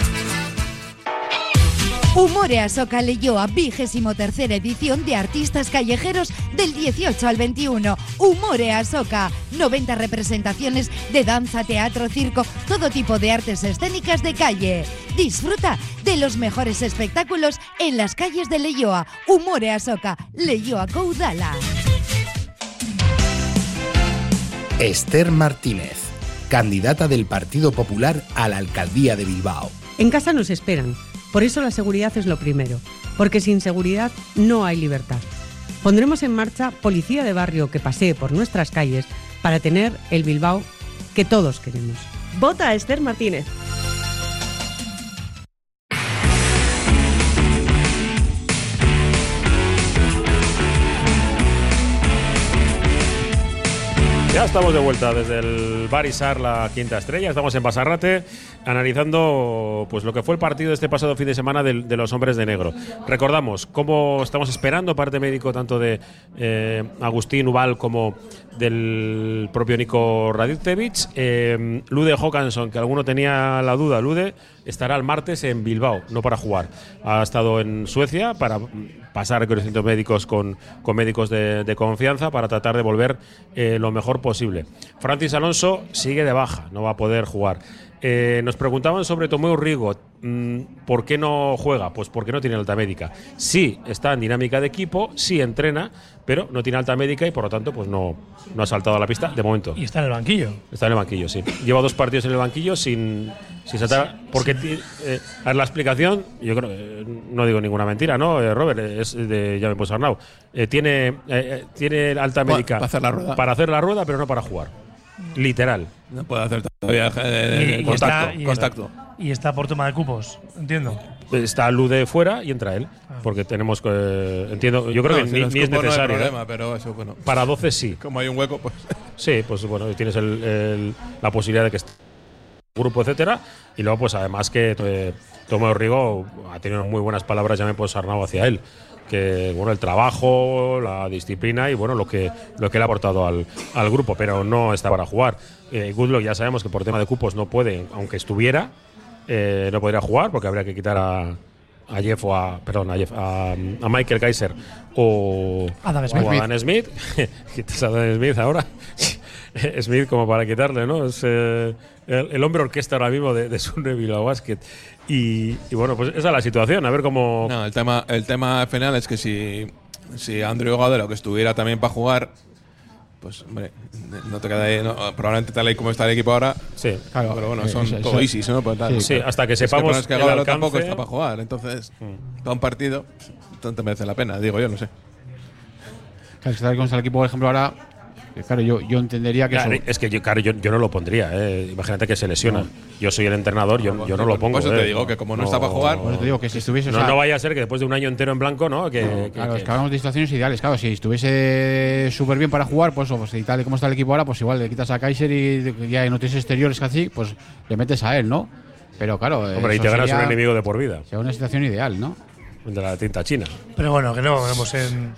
Humore a Soca Leyoa, vigésimo tercera edición de Artistas Callejeros del 18 al 21. Humore a Soca, 90 representaciones de danza, teatro, circo, todo tipo de artes escénicas de calle. Disfruta de los mejores espectáculos en las calles de Leyoa. Humore a Soca, Leyoa Coudala. Esther Martínez, candidata del Partido Popular a la alcaldía de Bilbao. En casa nos esperan por eso la seguridad es lo primero, porque sin seguridad no hay libertad. Pondremos en marcha policía de barrio que pasee por nuestras calles para tener el Bilbao que todos queremos. Vota a Esther Martínez. Estamos de vuelta desde el Barisar, la quinta estrella. Estamos en Basarrate analizando pues lo que fue el partido de este pasado fin de semana de, de los hombres de negro. Recordamos cómo estamos esperando parte médico tanto de eh, Agustín Ubal como del propio Nico Radicevich. Eh, Lude Hawkinson, que alguno tenía la duda, Lude estará el martes en Bilbao, no para jugar. Ha estado en Suecia para pasar reconocimientos médicos con, con médicos de, de confianza para tratar de volver eh, lo mejor posible. Francis Alonso sigue de baja, no va a poder jugar. Eh, nos preguntaban sobre Tomeu Rigo, mm, ¿por qué no juega? Pues porque no tiene alta médica. Sí está en dinámica de equipo, sí entrena, pero no tiene alta médica y por lo tanto pues no, no ha saltado a la pista de momento. Y está en el banquillo. Está en el banquillo, sí. Lleva dos partidos en el banquillo sin, sin saltar. porque ti- eh, a ver, la explicación, yo creo, eh, no digo ninguna mentira, ¿no? Eh, Robert, es de ya me puse Arnau. Eh, tiene, tiene alta médica para hacer la rueda. para hacer la rueda, pero no para jugar. Literal. No puede hacer todavía eh, Y- y contacto. está- y- contacto. Y está por tema de cupos, entiendo. Está Lude fuera y entra él. Porque tenemos que. Entiendo, yo creo No, que si ni, es cupos no hay necesario. ¿eh? problema, pero eso, bueno. Para 12 sí. Como hay un hueco, pues. Sí, pues bueno, tienes el- el- la posibilidad de que esté grupo, etcétera. Y luego, pues además que eh, Tomeo Rigo ha tenido muy buenas palabras, ya me puedo Arnau hacia él. Que bueno, el trabajo, la disciplina y bueno, lo que, lo que le ha aportado al, al grupo, pero no está para jugar. Eh, Goodlock ya sabemos que por tema de cupos no puede, aunque estuviera, eh, no podría jugar porque habría que quitar a, a Jeff o a, perdón, a, Jeff- a, a Michael Kaiser o Adam o Smith. a Adam Smith. Quitas a Adam Smith ahora. Smith como para quitarle, ¿no? Es eh, el, el hombre orquesta ahora mismo de, de Bilbao Basket. Y, y bueno, pues esa es la situación. A ver cómo. No, el tema, el tema final es que si, si Andrew Godero que estuviera también para jugar, pues hombre, no te queda ahí, no, probablemente tal y como está el equipo ahora. Sí, claro, pero bueno, son eso- todo eso- easy, ¿no? Pues tal. Sí, hasta que Es sepamos es que el alcance. tampoco está para jugar, entonces, para un partido, te merece la pena, digo yo, no sé. Claro, si tal y como está el equipo, por ejemplo, ahora. Que Claro, yo, yo entendería que Claro, eso- es que yo, claro, yo, yo no lo pondría. eh. Imagínate que se lesiona. Yo soy el entrenador, yo, yo no lo pongo. Por eso te eh. digo que como no está para jugar- Por eso te digo que si estuviese. o No, sea, no vaya a ser que después de un año entero en blanco, ¿no? Que, que- Claro, que- es que hablamos de situaciones ideales. Claro, si estuviese súper bien para jugar, pues, o pues y tal y como está el equipo ahora, pues igual le quitas a Kaiser y ya no tienes exteriores casi, pues le metes a él, ¿no? Pero claro. Hombre, y te ganas un enemigo de por vida. Sería una situación ideal, ¿no? De la tinta china. Pero bueno, que no vemos en,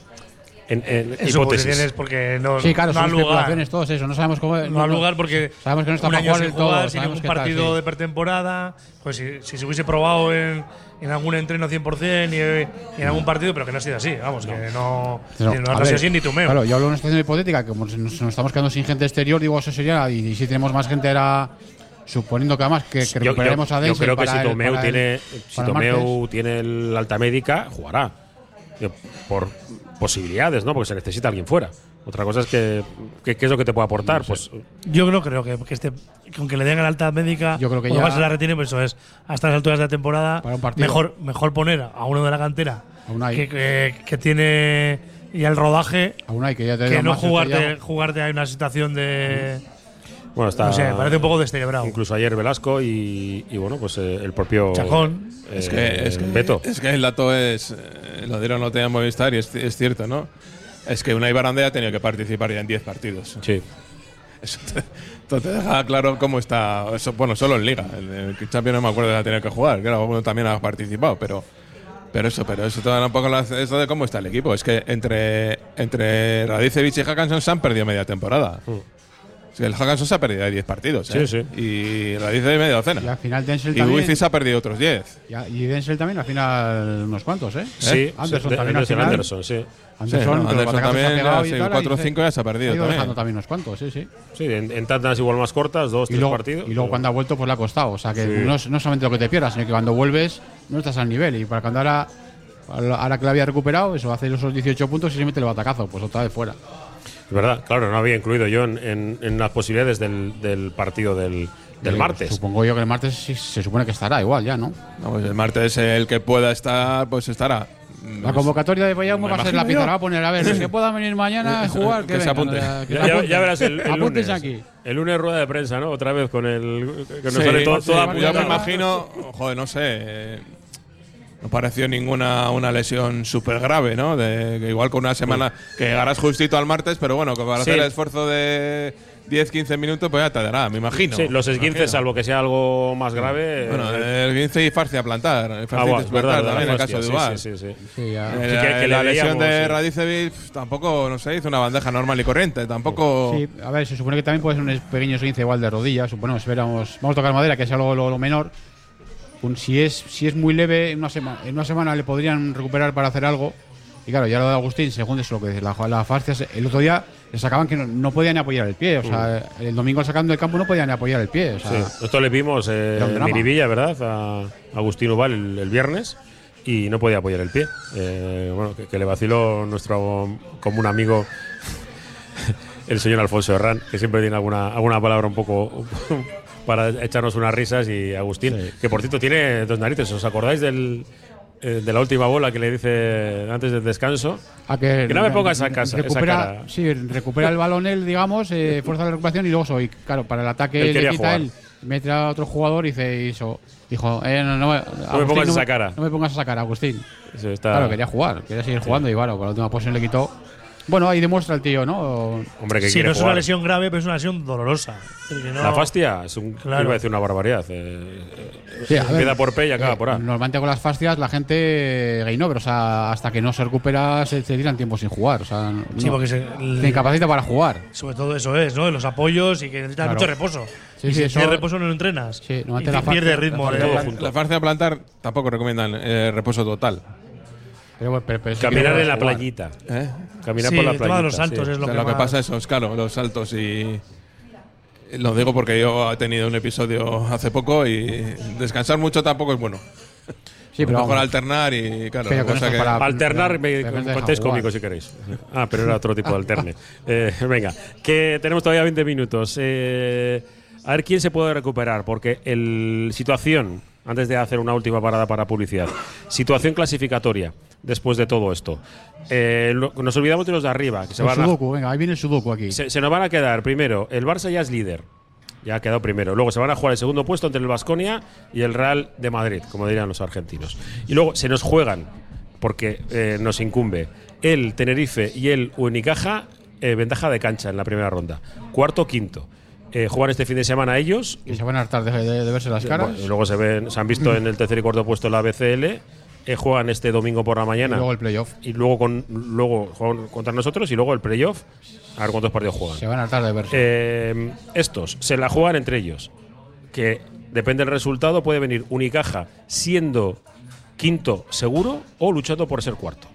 En, en en hipótesis. suposiciones porque no, Sí, claro, no son lugar. todos eso. No sabemos cómo. No ha lugar porque Sabemos que no está un año jugar sin del todo. jugar, sin ningún tal, partido sí. de pretemporada. Pues si, si se hubiese probado en, en algún entreno 100% y, y en algún partido, pero que no ha sido así. Vamos, que no, no, no ha sido así ni tu meo. Claro, yo hablo de una situación hipotética, que como nos, nos estamos quedando sin gente exterior, digo, eso sería. Y, y si tenemos más gente, era. Suponiendo que además que, que Yo- yo, recuperaremos a yo Denzel creo que si Tomeu el- tiene, si el tiene el alta médica, jugará. Yo- Por posibilidades, ¿no? Porque se necesita alguien fuera. Otra cosa es que, que- ¿qué es lo que te puede aportar? Pues Yo no creo que, que, este, que aunque le den la alta médica, Yo creo que o ya- se la retiene, pues eso es, hasta las alturas de la temporada, Para un partido. mejor, mejor poner a uno de la cantera A Unai. que, que, que tiene ya el rodaje Aún hay que ya te que digo no jugarte, ya- jugarte a una situación de. Bueno, está. No sé, parece un poco descerebrado. Incluso ayer Velasco y, y bueno, pues eh, el propio. Chacón. eh, Es que, es que, Beto. es que el dato es. eh, lo dieron no tenía Movistar y es, es cierto, ¿no? Es que Unai Barandea ha tenido que participar ya en 10 partidos. Sí. Eso te, esto te deja claro cómo está. Eso, bueno, solo en Liga. El, el Champions no me acuerdo de ha tenido que jugar. Claro, uno también ha participado, pero. Pero eso, pero eso te da un poco la- eso de cómo está el equipo. Es que entre, entre Radicevic y Hackanson se han perdido media temporada. Que el Hackanson se ha perdido 10 partidos. Sí, ¿eh? sí. Y Radicevic media docena. Y al final Denzel Y también. Wifi se ha perdido otros 10. Ya, y Denzel también al final unos cuantos, ¿eh? Sí, Anderson sí, también de- al final. Anderson, sí. Anderson, Sí, no, Anderson también, ha pegado ya, y sí, tal, cuatro y o cinco ya se ha perdido Ha ido también. dejando también unos cuantos, sí, sí. Sí, en, en tandas igual más cortas, dos, Y tres luego, partidos. y luego pero- cuando ha vuelto, pues le ha costado. O sea, que Sí. no, no solamente lo que te pierdas, sino que cuando vuelves no estás al nivel. Y para cuando ahora, ahora que la había recuperado, eso hace esos 18 puntos y se mete el batacazo, pues otra vez fuera. Es verdad, claro, no había incluido yo en, en- en las posibilidades del, del partido del, del martes. Supongo yo que el martes sí se supone que estará igual ya, ¿no? No, pues el martes el que pueda estar, pues estará. La convocatoria de Bayamo Me va a ser la pizarra. Va a poner, a ver, los que puedan venir mañana a jugar, que, Que se apunte. eh, que Ya, se ya- apunten. ya verás el, el lunes. Aquí. El lunes rueda de prensa, ¿no? Otra vez con el. Que nos Sí, sale todo, sí, toda yo me imagino, joder, no sé. Eh, No pareció ninguna una lesión súper grave, ¿no? De, que igual con una semana que llegarás justito al martes, pero bueno, que para Sí. hacer el esfuerzo de, 10-15 minutos, pues ya te dará, me imagino. Sí, los esguinces, salvo que sea algo más grave. Bueno, el esguince y farcia a plantar. El Ah, bueno, verdad, también en el caso de Duval. sí, sí, sí. Sí, ya. Eh, que- que la le lesión veíamos, de sí. Radicevic tampoco, no sé, hizo una bandeja normal y corriente. Tampoco. Sí, a ver, se supone que también puede ser un pequeño esguince igual de rodillas. Suponemos, esperamos. Vamos a tocar madera, que sea lo, lo- lo menor. Un- si, es, si es muy leve, en una, sema- en una semana le podrían recuperar para hacer algo. Y claro, ya lo de Agustín, según eso lo que dice, la, la fascia, el otro día le sacaban que no, no podía ni apoyar el pie. O sea, el domingo sacando del campo no podía ni apoyar el pie. O sea, Sí, esto le vimos eh, en. Miribilla, ¿verdad? A Agustín Ubal el, el viernes y no podía apoyar el pie. Eh, bueno, que, que le vaciló nuestro común amigo, el señor Alfonso Herrán, que siempre tiene alguna, alguna palabra un poco para echarnos unas risas. Y Agustín, que por cierto tiene dos narices. ¿Os acordáis del, eh, de la última bola que le dice antes del descanso? a que, Que no me pongas esa casa- esa recupera, cara. Sí, recupera el balón él, digamos, eh, fuerza de recuperación y luego soy, claro, para el ataque Él le quita jugar. él, mete a otro jugador y dice eso. Dijo, eh, no, no, Agustín, pongas no esa cara. No me pongas esa cara, Agustín. Está- Claro, quería jugar, quería seguir jugando y bueno, con la última posición le quitó. Bueno, ahí demuestra el tío, ¿no? Hombre, que Sí, quiere no es una lesión grave, pero es una lesión dolorosa. No- La fascia es un, Claro. iba a decir una barbaridad. eh, Sí, a ver, empieza por P y acaba eh, por A. Normalmente con las fascias la gente game over, o sea, hasta que no se recupera se, se tiran tiempo sin jugar. O sea, Sí, no. porque se, te incapacita para jugar. Sobre todo eso es, ¿no? Los apoyos y que necesitas Claro. mucho reposo. Sí, y sí, si eso- reposo no lo entrenas. Sí, y la pierde fascia- ritmo. la fascia- La farcia a plantar tampoco recomiendan eh, reposo total. Pero, pero- pero Caminar en la jugar. playita. ¿Eh? Caminar Sí, por la el tema playita. de los saltos sí. es lo O sea, que lo que pasa eso es claro, los saltos y. Lo digo porque yo he tenido un episodio hace poco y descansar mucho tampoco es bueno. Sí, pero mejor alternar y claro, Pero la cosa que- para- Alternar, me contéis conmigo si queréis. Ah, pero era otro tipo de alterne. Eh, venga, que tenemos todavía 20 minutos. Eh, a ver quién se puede recuperar, porque el situación, antes de hacer una última parada para publicidad, situación clasificatoria después de todo esto. Eh, lo- nos olvidamos de los de arriba, que se van a, sudoku, venga, ahí viene el sudoku aquí. se, se nos van a quedar primero, el Barça ya es líder. Ya ha quedado primero. Luego se van a jugar el segundo puesto entre el Vasconia y el Real de Madrid, como dirían los argentinos. Y luego se nos juegan, porque eh, nos incumbe, el Tenerife y el Unicaja, eh, ventaja de cancha en la primera ronda. Cuarto, quinto. Eh, juegan este fin de semana ellos. Y se van a hartar de, de- de verse las caras. Bueno, y luego se, ven, se han visto en el tercer y cuarto puesto la BCL. eh, juegan este domingo por la mañana. Y luego el playoff. Y luego, con, luego juegan contra nosotros y luego el playoff. A ver cuántos partidos juegan. Se van a hartar de verse. Eh, estos se la juegan entre ellos. Que depende del resultado, puede venir Unicaja siendo quinto seguro o luchando por ser cuarto.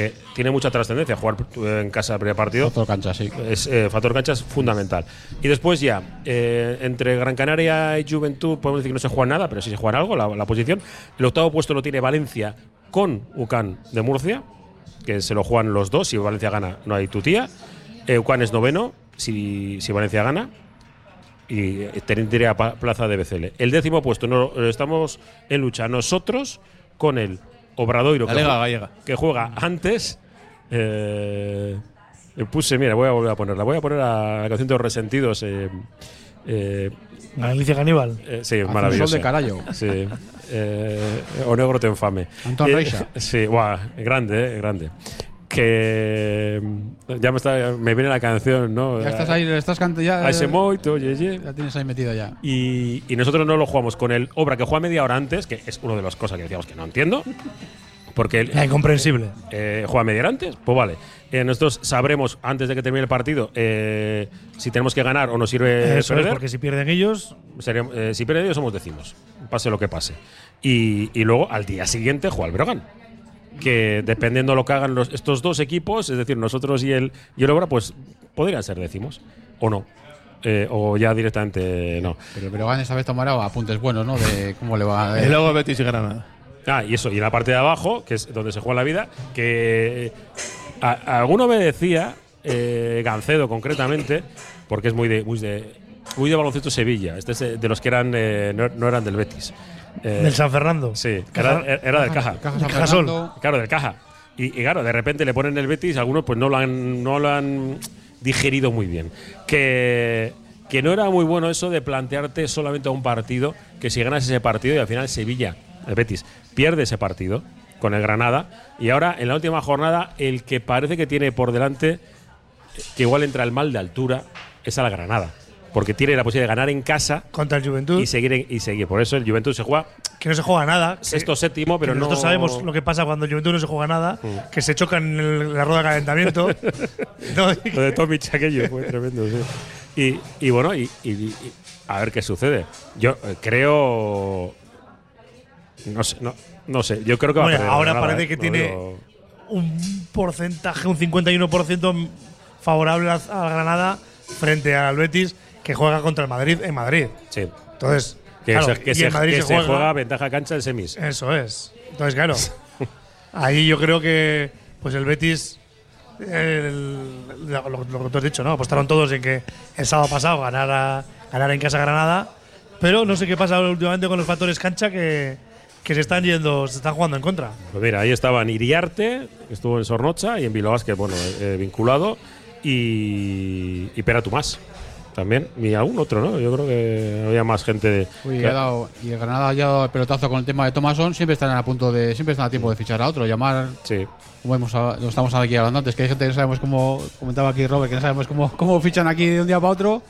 Que tiene mucha trascendencia jugar en casa el primer partido. Factor cancha, sí. Es, eh, factor cancha es fundamental. Y después ya, eh, entre Gran Canaria y Juventud, podemos decir que no se juega nada, pero sí se juega algo, la, la posición. El octavo puesto lo tiene Valencia con UCAN de Murcia, que se lo juegan los dos. Si Valencia gana, no hay tutía. Eh, UCAN es noveno, si, si Valencia gana. Y eh, tendría plaza de BCL. El décimo puesto, no, eh, estamos en lucha nosotros con el Obradoiro, que, que juega antes. Eh, puse, mira, voy a volver a ponerla. Voy a poner a la canción de los resentidos. Eh, eh, Alicia Caníbal. eh, sí, Azul maravilloso. sol de Carallo. Sí. Eh, o negro te infame. Antón Eh, Reixa. Sí, guau, grande, eh, grande. Que ya me está, me viene la canción, ¿no? Ya estás ahí, estás cantando ya. A ese moito, ye, ye. Ya tienes ahí metido ya. Y, y nosotros no lo jugamos con el Obra que juega media hora antes, que es una de las cosas que decíamos que no entiendo. Porque Ya, incomprensible. eh, juega media hora antes, pues vale. Eh, nosotros sabremos antes de que termine el partido eh, si tenemos que ganar o nos sirve Eso es, porque si pierden ellos, Seríamos- eh, si pierden ellos somos decimos, pase lo que pase. Y, y luego al día siguiente juega el Brogan. Que dependiendo de lo que hagan los, estos dos equipos, es decir, nosotros y el, y el Obra, pues podrían ser décimos. O no. Eh, o ya directamente no. Pero, pero Gan esta vez tomará apuntes buenos, ¿no? De cómo le va a. Y luego Betis y Granada. Ah, y eso, y en la parte de abajo, que es donde se juega la vida, que a- a alguno me decía, eh, Gancedo concretamente, porque es muy de, muy de, muy de baloncesto Sevilla, este es eh, de los que eran eh, no, no eran del Betis. Eh, del San Fernando. Sí, Caja- era, era del Caja. Caja. Fernando. Claro, del Caja. Y, y claro, de repente le ponen el Betis, algunos pues no lo han, no lo han digerido muy bien. Que, que no era muy bueno eso de plantearte solamente a un partido, que si ganas ese partido y al final Sevilla, el Betis, pierde ese partido con el Granada. Y ahora, en la última jornada, el que parece que tiene por delante, que igual entra el mal de altura, es a la Granada porque tiene la posibilidad de ganar en casa contra el Juventud y seguir y seguir. Por eso el Juventud se juega que no se juega nada. Sexto, séptimo, pero nosotros no. sabemos lo que pasa cuando el Juventud no se juega nada, mm. que se chocan en la rueda de calentamiento. lo de Tommy aquello fue tremendo, sí. Y, bueno, y, a ver qué sucede. Yo eh, creo. No sé, no, sé. Yo creo que va a Ahora parece ¿eh? que tiene un porcentaje, un 51% favorable a Granada frente al Betis que juega contra el Madrid en Madrid. Sí. Entonces, que, se, que, se, juega, ventaja cancha en semis. Eso es. Entonces, claro, ahí yo creo que pues el Betis, lo, que tú has dicho, ¿no? Apostaron todos en que el sábado pasado ganara, ganar en casa Granada, pero no sé qué pasa últimamente con los factores cancha que, que se están yendo, se están jugando en contra. Pues mira, ahí estaban Iriarte, que estuvo en Sornocha, y en Bilbao que bueno, eh, vinculado, y, y Pera Tomás también, ni algún otro, ¿no? Yo creo que había más gente. Uy, y el Granada ha dado el pelotazo con el tema de Thomason, siempre están a punto de, siempre están a tiempo de fichar a otro, llamar. Sí. Como hemos, lo estamos aquí hablando antes, que hay gente que no sabemos cómo, comentaba aquí Robert, que no sabemos cómo, cómo fichan aquí de un día para otro.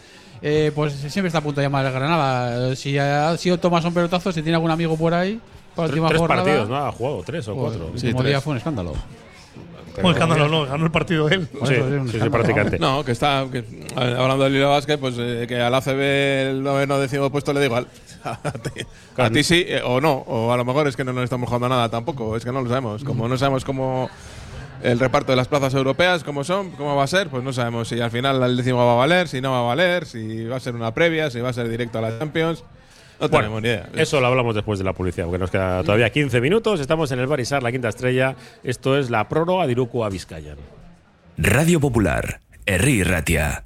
Eh, pues siempre está a punto de llamar a Granada. Si ha sido Thomason pelotazo, si tiene algún amigo por ahí. Por tres, tres partidos, ¿no? Ha jugado tres o pues, cuatro. El último día fue un escándalo. Pues escándalo no, ganó el partido él. Sí, sí, sí, prácticamente. No, que está hablando del Lilo Vázquez, pues eh, que al ACB el noveno décimo puesto le da igual. a, ti, sí eh, o no, o a lo mejor es que no nos estamos jugando nada tampoco, es que no lo sabemos. Como no sabemos cómo el reparto de las plazas europeas, cómo son, cómo va a ser, pues no sabemos si al final el décimo va a valer, si no va a valer, si va a ser una previa, si va a ser directo a la Champions. No tenemos ni idea. Eso lo hablamos después de la publicidad, porque nos queda todavía 15 minutos. Estamos en el Barisar, la quinta estrella. Esto es la prórroga de Iruku a Vizcaya. Radio Popular, Erri Ratia.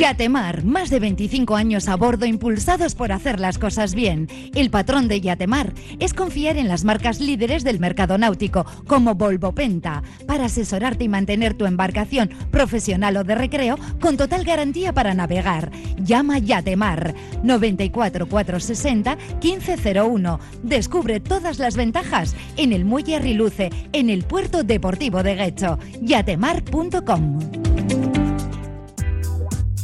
Yatemar, más de 25 años a bordo impulsados por hacer las cosas bien. El patrón de Yatemar es confiar en las marcas líderes del mercado náutico, como Volvo Penta, para asesorarte y mantener tu embarcación profesional o de recreo con total garantía para navegar. Llama Yatemar 94 460 1501. Descubre todas las ventajas en el muelle Riluce, en el puerto deportivo de Guecho. yatemar.com.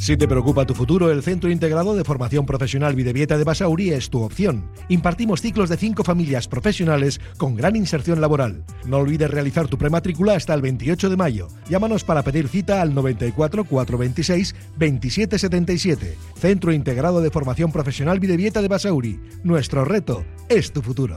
Si te preocupa tu futuro, el Centro Integrado de Formación Profesional Videvieta de Basauri es tu opción. Impartimos ciclos de cinco familias profesionales con gran inserción laboral. No olvides realizar tu prematrícula hasta el 28 de mayo. Llámanos para pedir cita al 94 426 2777. Centro Integrado de Formación Profesional Videvieta de Basauri. Nuestro reto es tu futuro.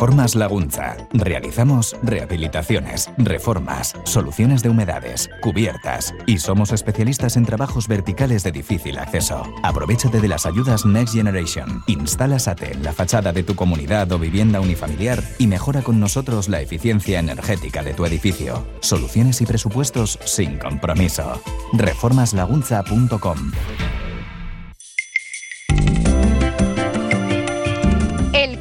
Reformas Lagunza. Realizamos rehabilitaciones, reformas, soluciones de humedades, cubiertas y somos especialistas en trabajos verticales de difícil acceso. Aprovechate de las ayudas Next Generation. Instala SATE en la fachada de tu comunidad o vivienda unifamiliar y mejora con nosotros la eficiencia energética de tu edificio. Soluciones y presupuestos sin compromiso. Reformaslagunza.com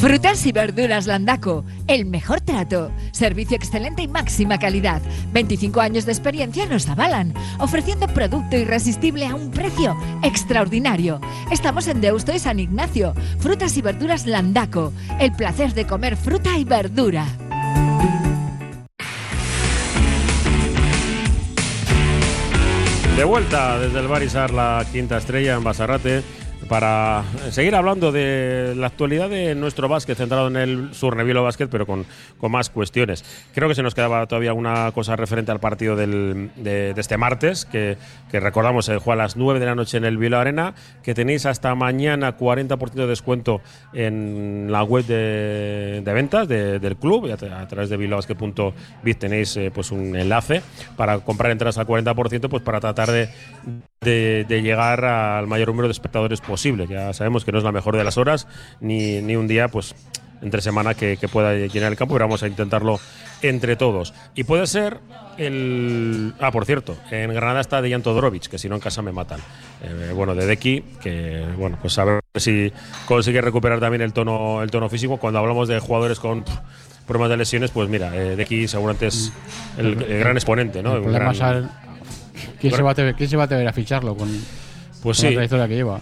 Frutas y verduras Landaco, el mejor trato, servicio excelente y máxima calidad. 25 años de experiencia nos avalan, ofreciendo producto irresistible a un precio extraordinario. Estamos en Deusto y San Ignacio. Frutas y verduras Landaco, el placer de comer fruta y verdura. De vuelta desde el Barisar, la quinta estrella en Basarrate para seguir hablando de la actualidad de nuestro básquet, centrado en el Surnevilo Básquet, pero con, con, más cuestiones. Creo que se nos quedaba todavía una cosa referente al partido del, de, este martes, que, que recordamos se juega a las 9 de la noche en el Vilo Arena, que tenéis hasta mañana 40% de descuento en la web de, de ventas del club, a, través de bilobasket.bit tenéis eh, pues un enlace para comprar entradas al 40%, pues para tratar de de, llegar al mayor número de espectadores posible. Ya sabemos que no es la mejor de las horas, ni, ni un día, pues entre semana que, que pueda llenar el campo, pero vamos a intentarlo entre todos. Y puede ser el. Ah, por cierto, en Granada está Dejan Todorovic, que si no en casa me matan. Eh, bueno, de Deki, que bueno, pues a ver si consigue recuperar también el tono, el tono físico. Cuando hablamos de jugadores con problemas de lesiones, pues mira, eh, Deki seguramente es el, el gran exponente, ¿no? El Un problema gran- es ¿Quién, se va a atrever, ¿Quién se va a a ficharlo con, Pues con sí. la trayectoria que lleva?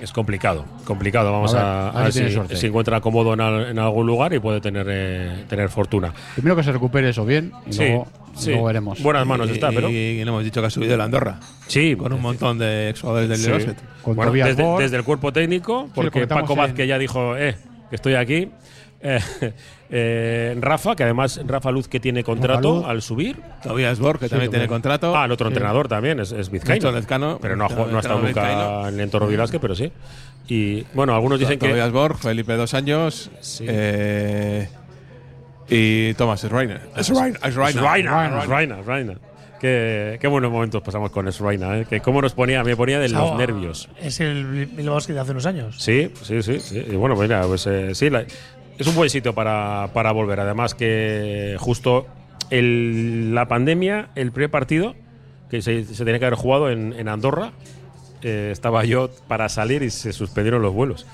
Es complicado, complicado. Vamos A ver, a, a ver si si, encuentra cómodo en, al- en algún lugar y puede tener, eh, tener fortuna. Primero que se recupere eso bien y Sí, luego, y sí. luego veremos. Buenas manos está, pero. Y, y no hemos dicho que ha subido el Andorra. Sí. Con un montón de exjugadores del Sí. Basket. Bueno, desde, desde el cuerpo técnico, porque comentamos Paco en- Vázquez ya dijo, eh, que estoy aquí. Eh, eh, Rafa, que además Rafa Luz que tiene contrato Luz. al subir. Tobias Borg, que también tiene contrato. Ah, el otro Sí. entrenador también, es, es Vizcaíno. Lezcano, pero no no ha estado nunca vizcaíno. en el entorno Vilasque, pero sí. Y bueno, algunos dicen que. Tobias Borg, Felipe dos años. eh, y Thomas. Schreiner, Schreiner, Schreiner. Qué, qué buenos momentos pasamos con Schreiner, ¿eh? que cómo nos ponía, me ponía de los Sao- nervios. Es el Bilbao de hace unos años. Sí, sí, sí, sí. Y bueno, mira, pues eh, sí, la- es un buen sitio para, para volver. Además que justo el- la pandemia, el primer partido, que se, se tenía que haber jugado en, en Andorra, eh, estaba yo para salir y se suspendieron los vuelos.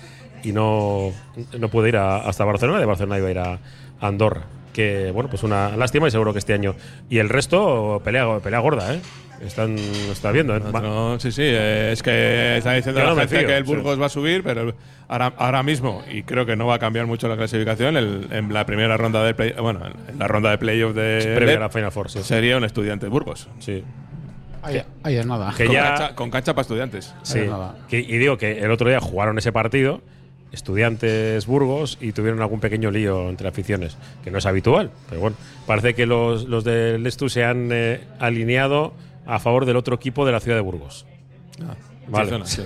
Y no, no pude ir a- hasta Barcelona, de Barcelona iba a ir a Andorra. Que bueno, pues una lástima y seguro que este año. Y el resto, pelea, pelea gorda, ¿eh? Están, está viendo, ¿eh? No, sí, sí, eh, es que está diciendo la no me gente fío, que el sí. Burgos va a subir, pero ahora, ahora mismo, y creo que no va a cambiar mucho la clasificación, el- en la primera ronda de play, bueno, en la ronda de playoff de previa a la Final Four, sí. sería un estudiante de Burgos. Sí. Ahí, ahí es nada. Que con, ya- cancha, con cancha para estudiantes. Sí. Que- y digo que el otro día jugaron ese partido, estudiantes Burgos, y tuvieron algún pequeño lío entre aficiones, que no es habitual. Pero bueno, parece que los, los del Estu se han eh, alineado a favor del otro equipo de la ciudad de Burgos. Ah, vale. sí, suena, sí.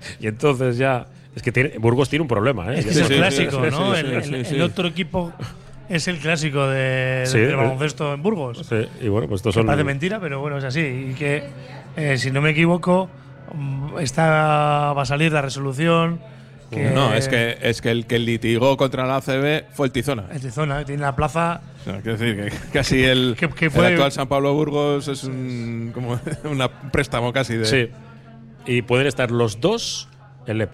y entonces ya. Es que tiene, Burgos tiene un problema, ¿eh? Es que es el clásico, ¿no? el, el- el otro equipo es el clásico de, Sí, del eh. baloncesto en Burgos. Sí, y bueno, pues estos son. parece mentira, pero bueno, es así. Y que, eh, si no me equivoco, mm, está, va a salir la resolución. Que No, es que, es que el que litigó contra la ACB fue el Tizona. El Tizona tiene la plaza. O sea, quiero decir que casi el, que el fue- actual San Pablo Burgos es un, como un préstamo casi de. Sí. Y pueden estar los dos en LEP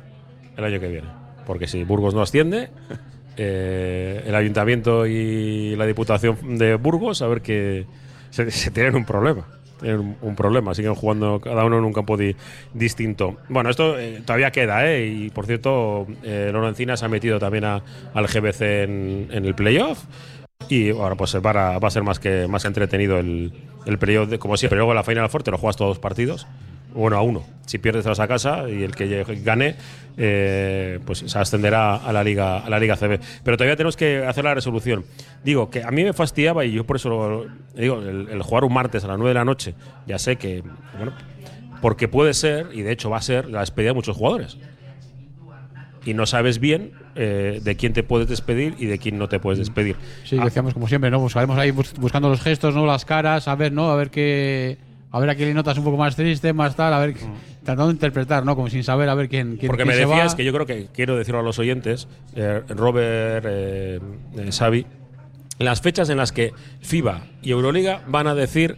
el año que viene. Porque si Burgos no asciende, eh, el ayuntamiento y la diputación de Burgos, a ver que se, se tienen un problema. Un, problema, siguen jugando cada uno en un campo di- distinto. Bueno, esto eh, todavía queda, ¿eh? Y por cierto, eh, Loro se ha metido también a- al GBC en, el playoff. Y ahora pues para, va a ser más que más entretenido el, el playoff, como siempre. Luego la Final Four lo juegas todos los partidos. Bueno, a uno. Si pierdes te vas a casa y el que gane eh, pues se ascenderá a la liga a la liga CB. Pero todavía tenemos que hacer la resolución. Digo que a mí me fastidiaba y yo por eso lo- digo el, el jugar un martes a las 9 de la noche. Ya sé que bueno porque puede ser y de hecho va a ser la despedida de muchos jugadores y no sabes bien eh, de quién te puedes despedir y de quién no te puedes despedir. Sí, Ah, decíamos como siempre, ¿no? Buscaremos ahí bus- buscando los gestos, ¿no? Las caras, a ver, ¿no? A ver qué. A ver a quién le notas un poco más triste, más tal, a ver. Tratando de interpretar, ¿no? Como sin saber a ver quién. quién Porque quién me se decías va. que yo creo que quiero decirlo a los oyentes, eh, Robert, eh, eh, Xavi, las fechas en las que FIBA y Euroliga van a decir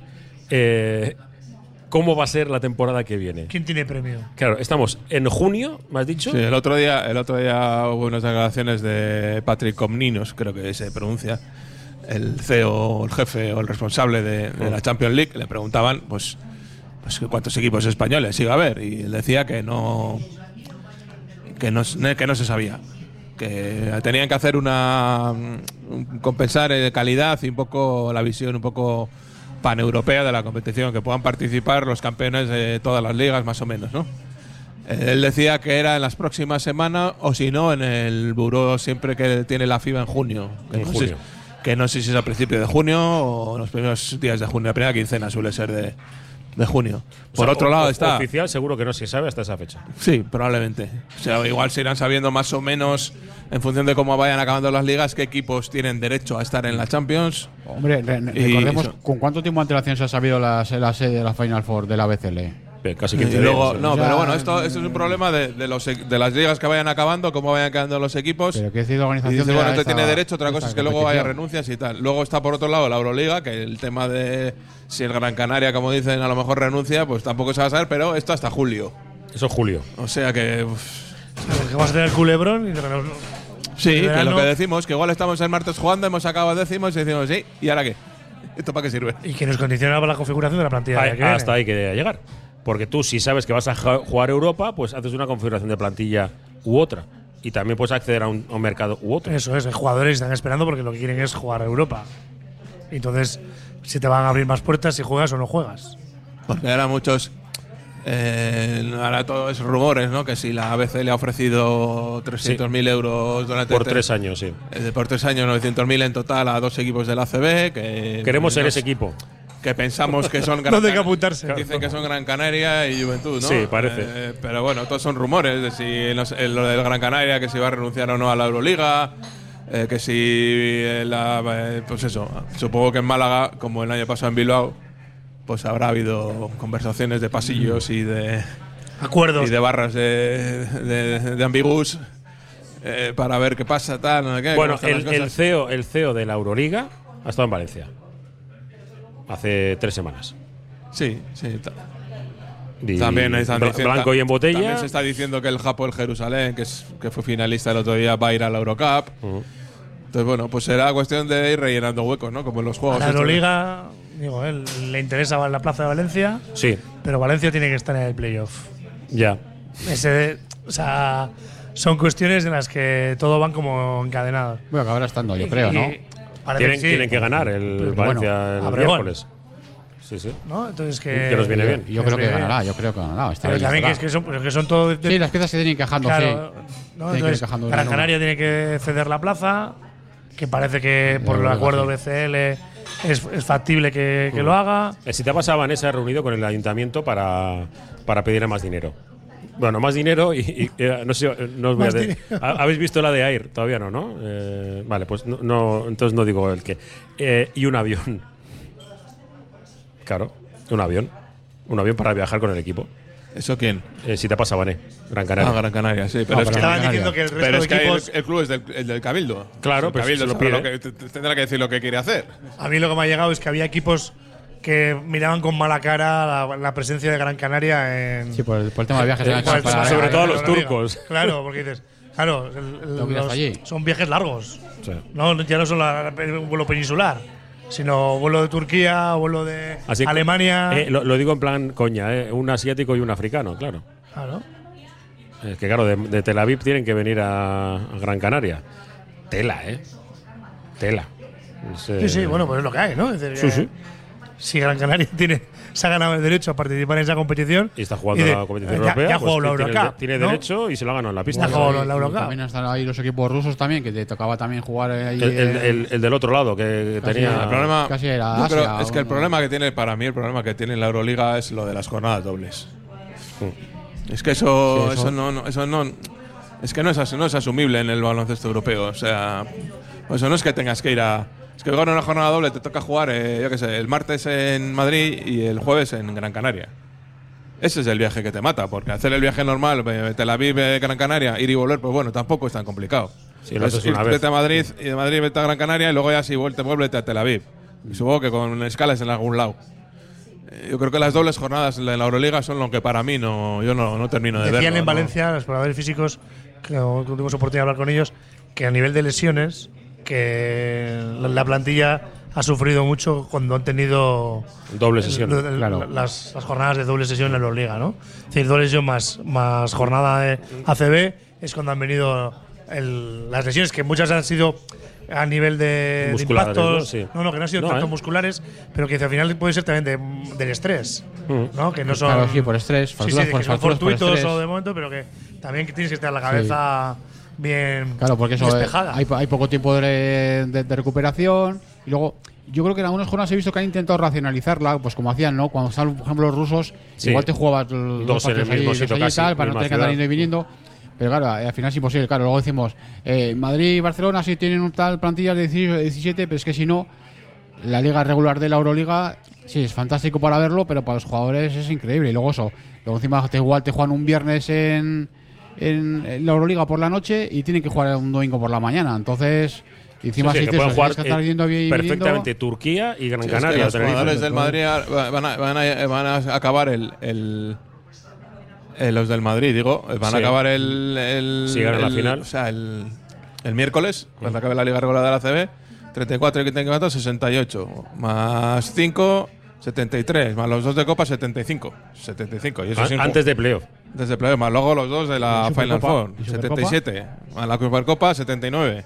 eh, cómo va a ser la temporada que viene. ¿Quién tiene premio? Claro, estamos en junio, ¿me has dicho? Sí, el otro día, el otro día hubo unas declaraciones de Patrick Comninos, creo que se pronuncia, el CEO, el jefe o el responsable de, de la Champions League. Le preguntaban, pues, pues cuántos equipos españoles iba a haber y él decía que no, que no, s- que no se sabía, que tenían que hacer una un- compensar eh, calidad y un poco la visión un poco paneuropea de la competición, que puedan participar los campeones de todas las ligas más o menos, ¿no? Él decía que era en las próximas semanas o si no en el buró siempre que tiene la FIBA en junio. En junio. Que no sé si es a principio de junio o los primeros días de junio. La primera quincena suele ser de, de junio. O Por sea, otro o- lado está. Oficial seguro que no se sabe hasta esa fecha. Sí, probablemente. O sea, igual se irán sabiendo más o menos en función de cómo vayan acabando las ligas qué equipos tienen derecho a estar en la Champions. Hombre, re- Y recordemos eso. con cuánto tiempo de antelación se ha sabido la, la sede de la Final Four de la BCL. Casi Y 15 luego, días, no, sí. pero bueno, esto, esto es un problema de, de los, e- de las ligas que vayan acabando, cómo vayan quedando los equipos. Pero que decir la Y organización dice, de bueno, la- usted tiene derecho, otra cosa es que luego haya renuncias y tal. Luego está por otro lado la Euroliga, que el tema de si el Gran Canaria, como dicen, a lo mejor renuncia, pues tampoco se va a saber, pero esto hasta julio. Eso es julio. O sea que. uf, Que vamos a tener culebrón y sí, que lo que decimos, que igual estamos el martes jugando, hemos acabado décimos y decimos, sí, ¿y ahora qué? ¿Esto para qué sirve? Y que nos condiciona para la configuración de la plantilla. Ahí- viene. hasta ahí que llegar. Porque tú, si sabes que vas a jugar Europa, pues haces una configuración de plantilla u otra. Y también puedes acceder a un, a un mercado u otro. Eso es, hay jugadores están esperando porque lo que quieren es jugar a Europa. Entonces, si te van a abrir más puertas si juegas o no juegas. Porque ahora muchos. eh, ahora todo es rumores, ¿no? Que si la ABC le ha ofrecido 300.000 euros durante. Por tres años, sí. eh, por tres años, 900.000 en total a dos equipos del ACB. Que Queremos ser ese es- equipo. Que pensamos que son No que apuntarse. Dicen que son Gran Canaria y Juventud, ¿no? Sí, parece. Eh, pero bueno, todos son rumores de si no sé, lo del Gran Canaria, que si va a renunciar o no a la Euroliga. eh, que si eh, la, eh, pues eso, supongo que en Málaga, como el año pasado en Bilbao, pues habrá habido conversaciones de pasillos y de Acuerdos. y de barras de, de, de ambigus eh, para ver qué pasa, tal, no sé qué, Bueno, el. CEO, el CEO de la Euroliga ha estado en Valencia. Hace tres semanas. Sí, sí. Y También están diciendo- blanco y en botella. También se está diciendo que el Japo el Jerusalén, que, es, que fue finalista el otro día, va a ir a la Eurocup. Entonces, bueno, pues será cuestión de ir rellenando huecos, ¿no? Como en los A juegos. la estos. Euroliga, digo, él le interesa la plaza de Valencia, Sí, pero Valencia tiene que estar en el playoff. ya. Ese, o sea, son cuestiones en las que todo van como encadenados. Bueno, acabará estando, yo creo, ¿no? Tienen, sí. tienen que ganar el Pero Valencia bueno, el miércoles. Sí, sí. ¿no? Entonces que, Que nos viene bien. Yo creo que ganará, yo creo que ganará. Está Pero también que, es que son, que son todo. de- Sí, las piezas se tienen encajando, claro, sí. ¿no? Que Entonces, Gran. Canaria tiene que ceder la plaza, que parece que por el acuerdo. BCL es, es factible que, que lo haga. Eh, Si te ha pasado, Vanessa, ha reunido con el ayuntamiento para, para pedirle más dinero. Bueno, más dinero y, y, eh, no sé, no os voy a Más de- dinero. ¿Ha- ¿Habéis visto la de AIR? Todavía no, ¿no? Eh, vale, pues no, no, entonces no digo el que. Eh, y un avión. Claro, un avión. Un avión para viajar con el equipo. ¿Eso quién? Eh, si te pasa, Vané. Gran Canaria. Ah, Gran Canaria, sí. Pero Ah, es que, Estaban Canaria. diciendo que el resto pero de es que ahí equipos. el, el club es del, el del Cabildo. Claro, el pues Cabildo se lo sabrá pide. lo que- t- t- tendrá que decir lo que quiere hacer. A mí lo que me ha llegado es que había equipos que miraban con mala cara la, la presencia de Gran Canaria en. Sí, por el, por el tema de viajes. Eh, eran por el para- tema- sobre todo para- los turcos. Claro, porque dices. Claro, el- los- allí. son viajes largos. Sí. No, ya no son la- un vuelo peninsular, sino vuelo de Turquía, vuelo de Así que, Alemania. eh, lo, lo digo en plan coña, eh, un asiático y un africano, claro. claro. Es que claro, de, de Tel Aviv tienen que venir a, a Gran Canaria. Tela, ¿eh? Tela. Es, eh, Sí, sí, bueno, pues es lo que hay, ¿no? Es decir, Sí, que sí. Si Gran Canaria tiene, se ha ganado el derecho a participar en esa competición. Y está jugando de- la competición ya- europea. Ya ha pues jugado la tiene, Eurocup. tiene ¿no? derecho y se lo ha ganado en la pista. Jugado la Eurocup. También están ahí los equipos rusos también, que te tocaba también jugar ahí. El, el- eh, el- el del otro lado, que Casi tenía. El problema, Casi era es que el problema que tiene, para mí, el problema que tiene la Euroliga es lo de las jornadas dobles. Es que eso, Sí, eso- eso no, no- eso no, es que no es, no es asumible en el baloncesto europeo. O sea, eso no es que tengas que ir a, es que jugar una jornada doble te toca jugar, eh, yo qué sé, el martes en Madrid y el jueves en Gran Canaria. Ese es el viaje que te mata, porque hacer el viaje normal, eh, Tel Aviv, eh, Gran Canaria, ir y volver, pues bueno, tampoco es tan complicado. Sí, lo haces Entonces, una vez. a Madrid y de Madrid vete a Gran Canaria y luego ya si vuelve, vuélvete a Tel Aviv. Y supongo que con escalas en algún lado. Eh, Yo creo que las dobles jornadas en la Euroliga son lo que para mí no, yo no, no termino de Decían verlo, en ¿no? Valencia, los probadores físicos, que tuvimos oportunidad de hablar con ellos, que a nivel de lesiones, que la, la plantilla ha sufrido mucho cuando han tenido Doble sesión. el- el- claro. las, las jornadas de doble sesión en la Liga, ¿no? Es decir, doble sesión más, más jornada de ACB es cuando han venido el- las lesiones, que muchas han sido a nivel de, de impactos. ¿no? Sí. no, no, que no han sido No, tanto ¿eh? musculares, pero que al final puede ser también de- del estrés, Mm. ¿no? Que no son. Claro, sí, por estrés, Sí, sí, que por- son fracturas por fortuitos estrés. o de momento, pero que también que tienes que estar la cabeza bien Claro, porque eso despejada. hay, hay poco tiempo de, de- de recuperación. Y luego, yo creo que en algunas jornadas he visto que han intentado racionalizarla, pues como hacían, ¿no? Cuando estaban, por ejemplo, los rusos, Sí. igual te jugabas los Dos en el mismo sitio y tal, para no tener que andar yendo y viniendo. Pero claro, eh, al final es imposible. Claro, luego decimos, eh, Madrid y Barcelona sí tienen un tal plantilla de 18 de 17, pero es que si no, la liga regular de la Euroliga, sí, es fantástico para verlo, pero para los jugadores es increíble. Y luego eso, luego encima te, igual te juegan un viernes en, en, la Euroliga por la noche y tienen que jugar un domingo por la mañana. Entonces, encima Sí, sí, si que pueden jugar, que estar eh, yendo bien- perfectamente Turquía y Gran Sí, es que Canaria. los jugadores del Madrid van a, van a- van a acabar el, el- eh, los del Madrid, digo, van Sí. a acabar el, el- Si la final. O sea, el, el miércoles, cuando acabe la liga regular de la CB, 34 que tengo 68, más 5, 73, más los dos de Copa, 75. 75. Y eso An- sin antes de playoff. Antes de playoff, más luego los dos de la ¿Y Final? Four, ¿Y Supercopa? 77, más la Supercopa, 79.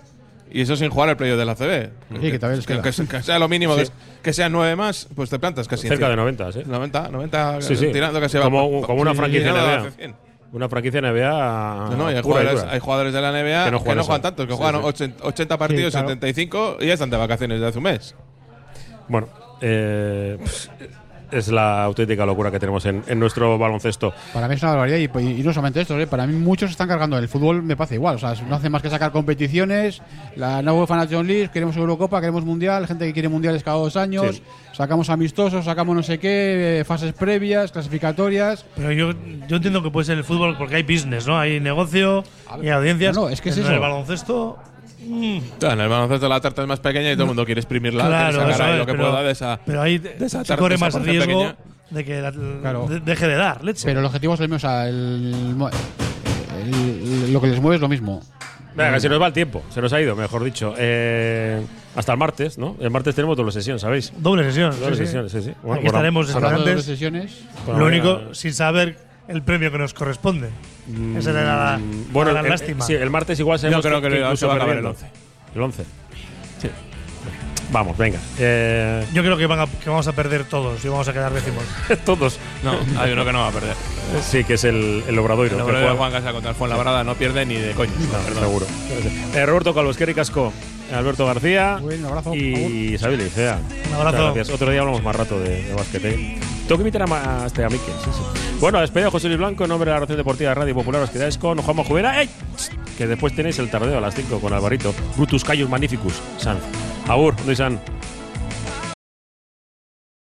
Y eso sin jugar el playoff de la CB. Sí, que les queda. que, que sea lo mínimo, Sí. que, que sean 9 más, pues te plantas casi. Cerca de 90, ¿sí? 90, 90 Sí, sí. tirando que se va como, como una franquicia NBA. hacia 100. Una franquicia NBA. No, no, y hay, jugadores, hay jugadores de la NBA que no juegan, eso. tantos, que juegan sí. 80, 80 partidos, claro. 75 y ya están de vacaciones de hace un mes. Bueno, eh, es la auténtica locura que tenemos en, en nuestro baloncesto. Para mí es una barbaridad y, y no solamente esto, ¿eh? para mí muchos están cargando el fútbol, me parece igual. O sea, no hace más que sacar competiciones. La nueva UEFA Nations League, queremos Eurocopa, queremos Mundial, gente que quiere Mundiales cada dos años. Sí. Sacamos amistosos, sacamos no sé qué, eh, fases previas, clasificatorias. Pero yo, yo entiendo que puede ser el fútbol porque hay business, ¿no? Hay negocio y audiencias. no, no, es que es en eso. el baloncesto. Mm, en el baloncesto la tarta es más pequeña y todo el mundo quiere exprimirla, Claro, quiere sacar ahí es, lo que pero- pueda de esa, pero ahí de esa se tarta, corre esa más porción riesgo pequeña. de que la- Claro. de- deje de dar leche. Pero el objetivo es el mismo, o sea, el- el- lo que les mueve es lo mismo. Venga, se nos va el tiempo, se nos ha ido, mejor dicho. Eh, hasta el martes, ¿no? El martes tenemos doble sesión, ¿sabéis? Doble sesión. Doble sí, sí. sesión, sí, sí. Aquí estaremos hablando de doble sesiones. Lo único, sin saber el premio que nos corresponde. Esa era la, Mm, Bueno, la el, lástima. sí, el martes igual se Yo creo que le- se va a acabar el 11. El 11. Sí. Vamos, venga. Eh, Yo creo que, van a- que vamos a perder todos y vamos a quedar décimos. todos. No, hay uno que no va a perder. Sí, que es el, el Obradoiro. El que Obradoiro de Juan Casa contra el Fuenlabrada no pierde ni de coño. No, seguro. Eh, Roberto Calvo, Esquerri Casco, Alberto García Un abrazo. y Isabel Licea. Un abrazo. Gracias. Otro día hablamos más rato de, de básquet. Tengo que invitar a, a este a Miquel, sí, sí. Bueno, despedido José Luis Blanco en nombre de la Red Deportiva de Radio Popular. Os quedáis con Juanma Jubera. ¡Ey! Que después tenéis el tardeo a las 5 con Alvarito. Brutus Caius Magnificus. Sanz. Abur, Luis San.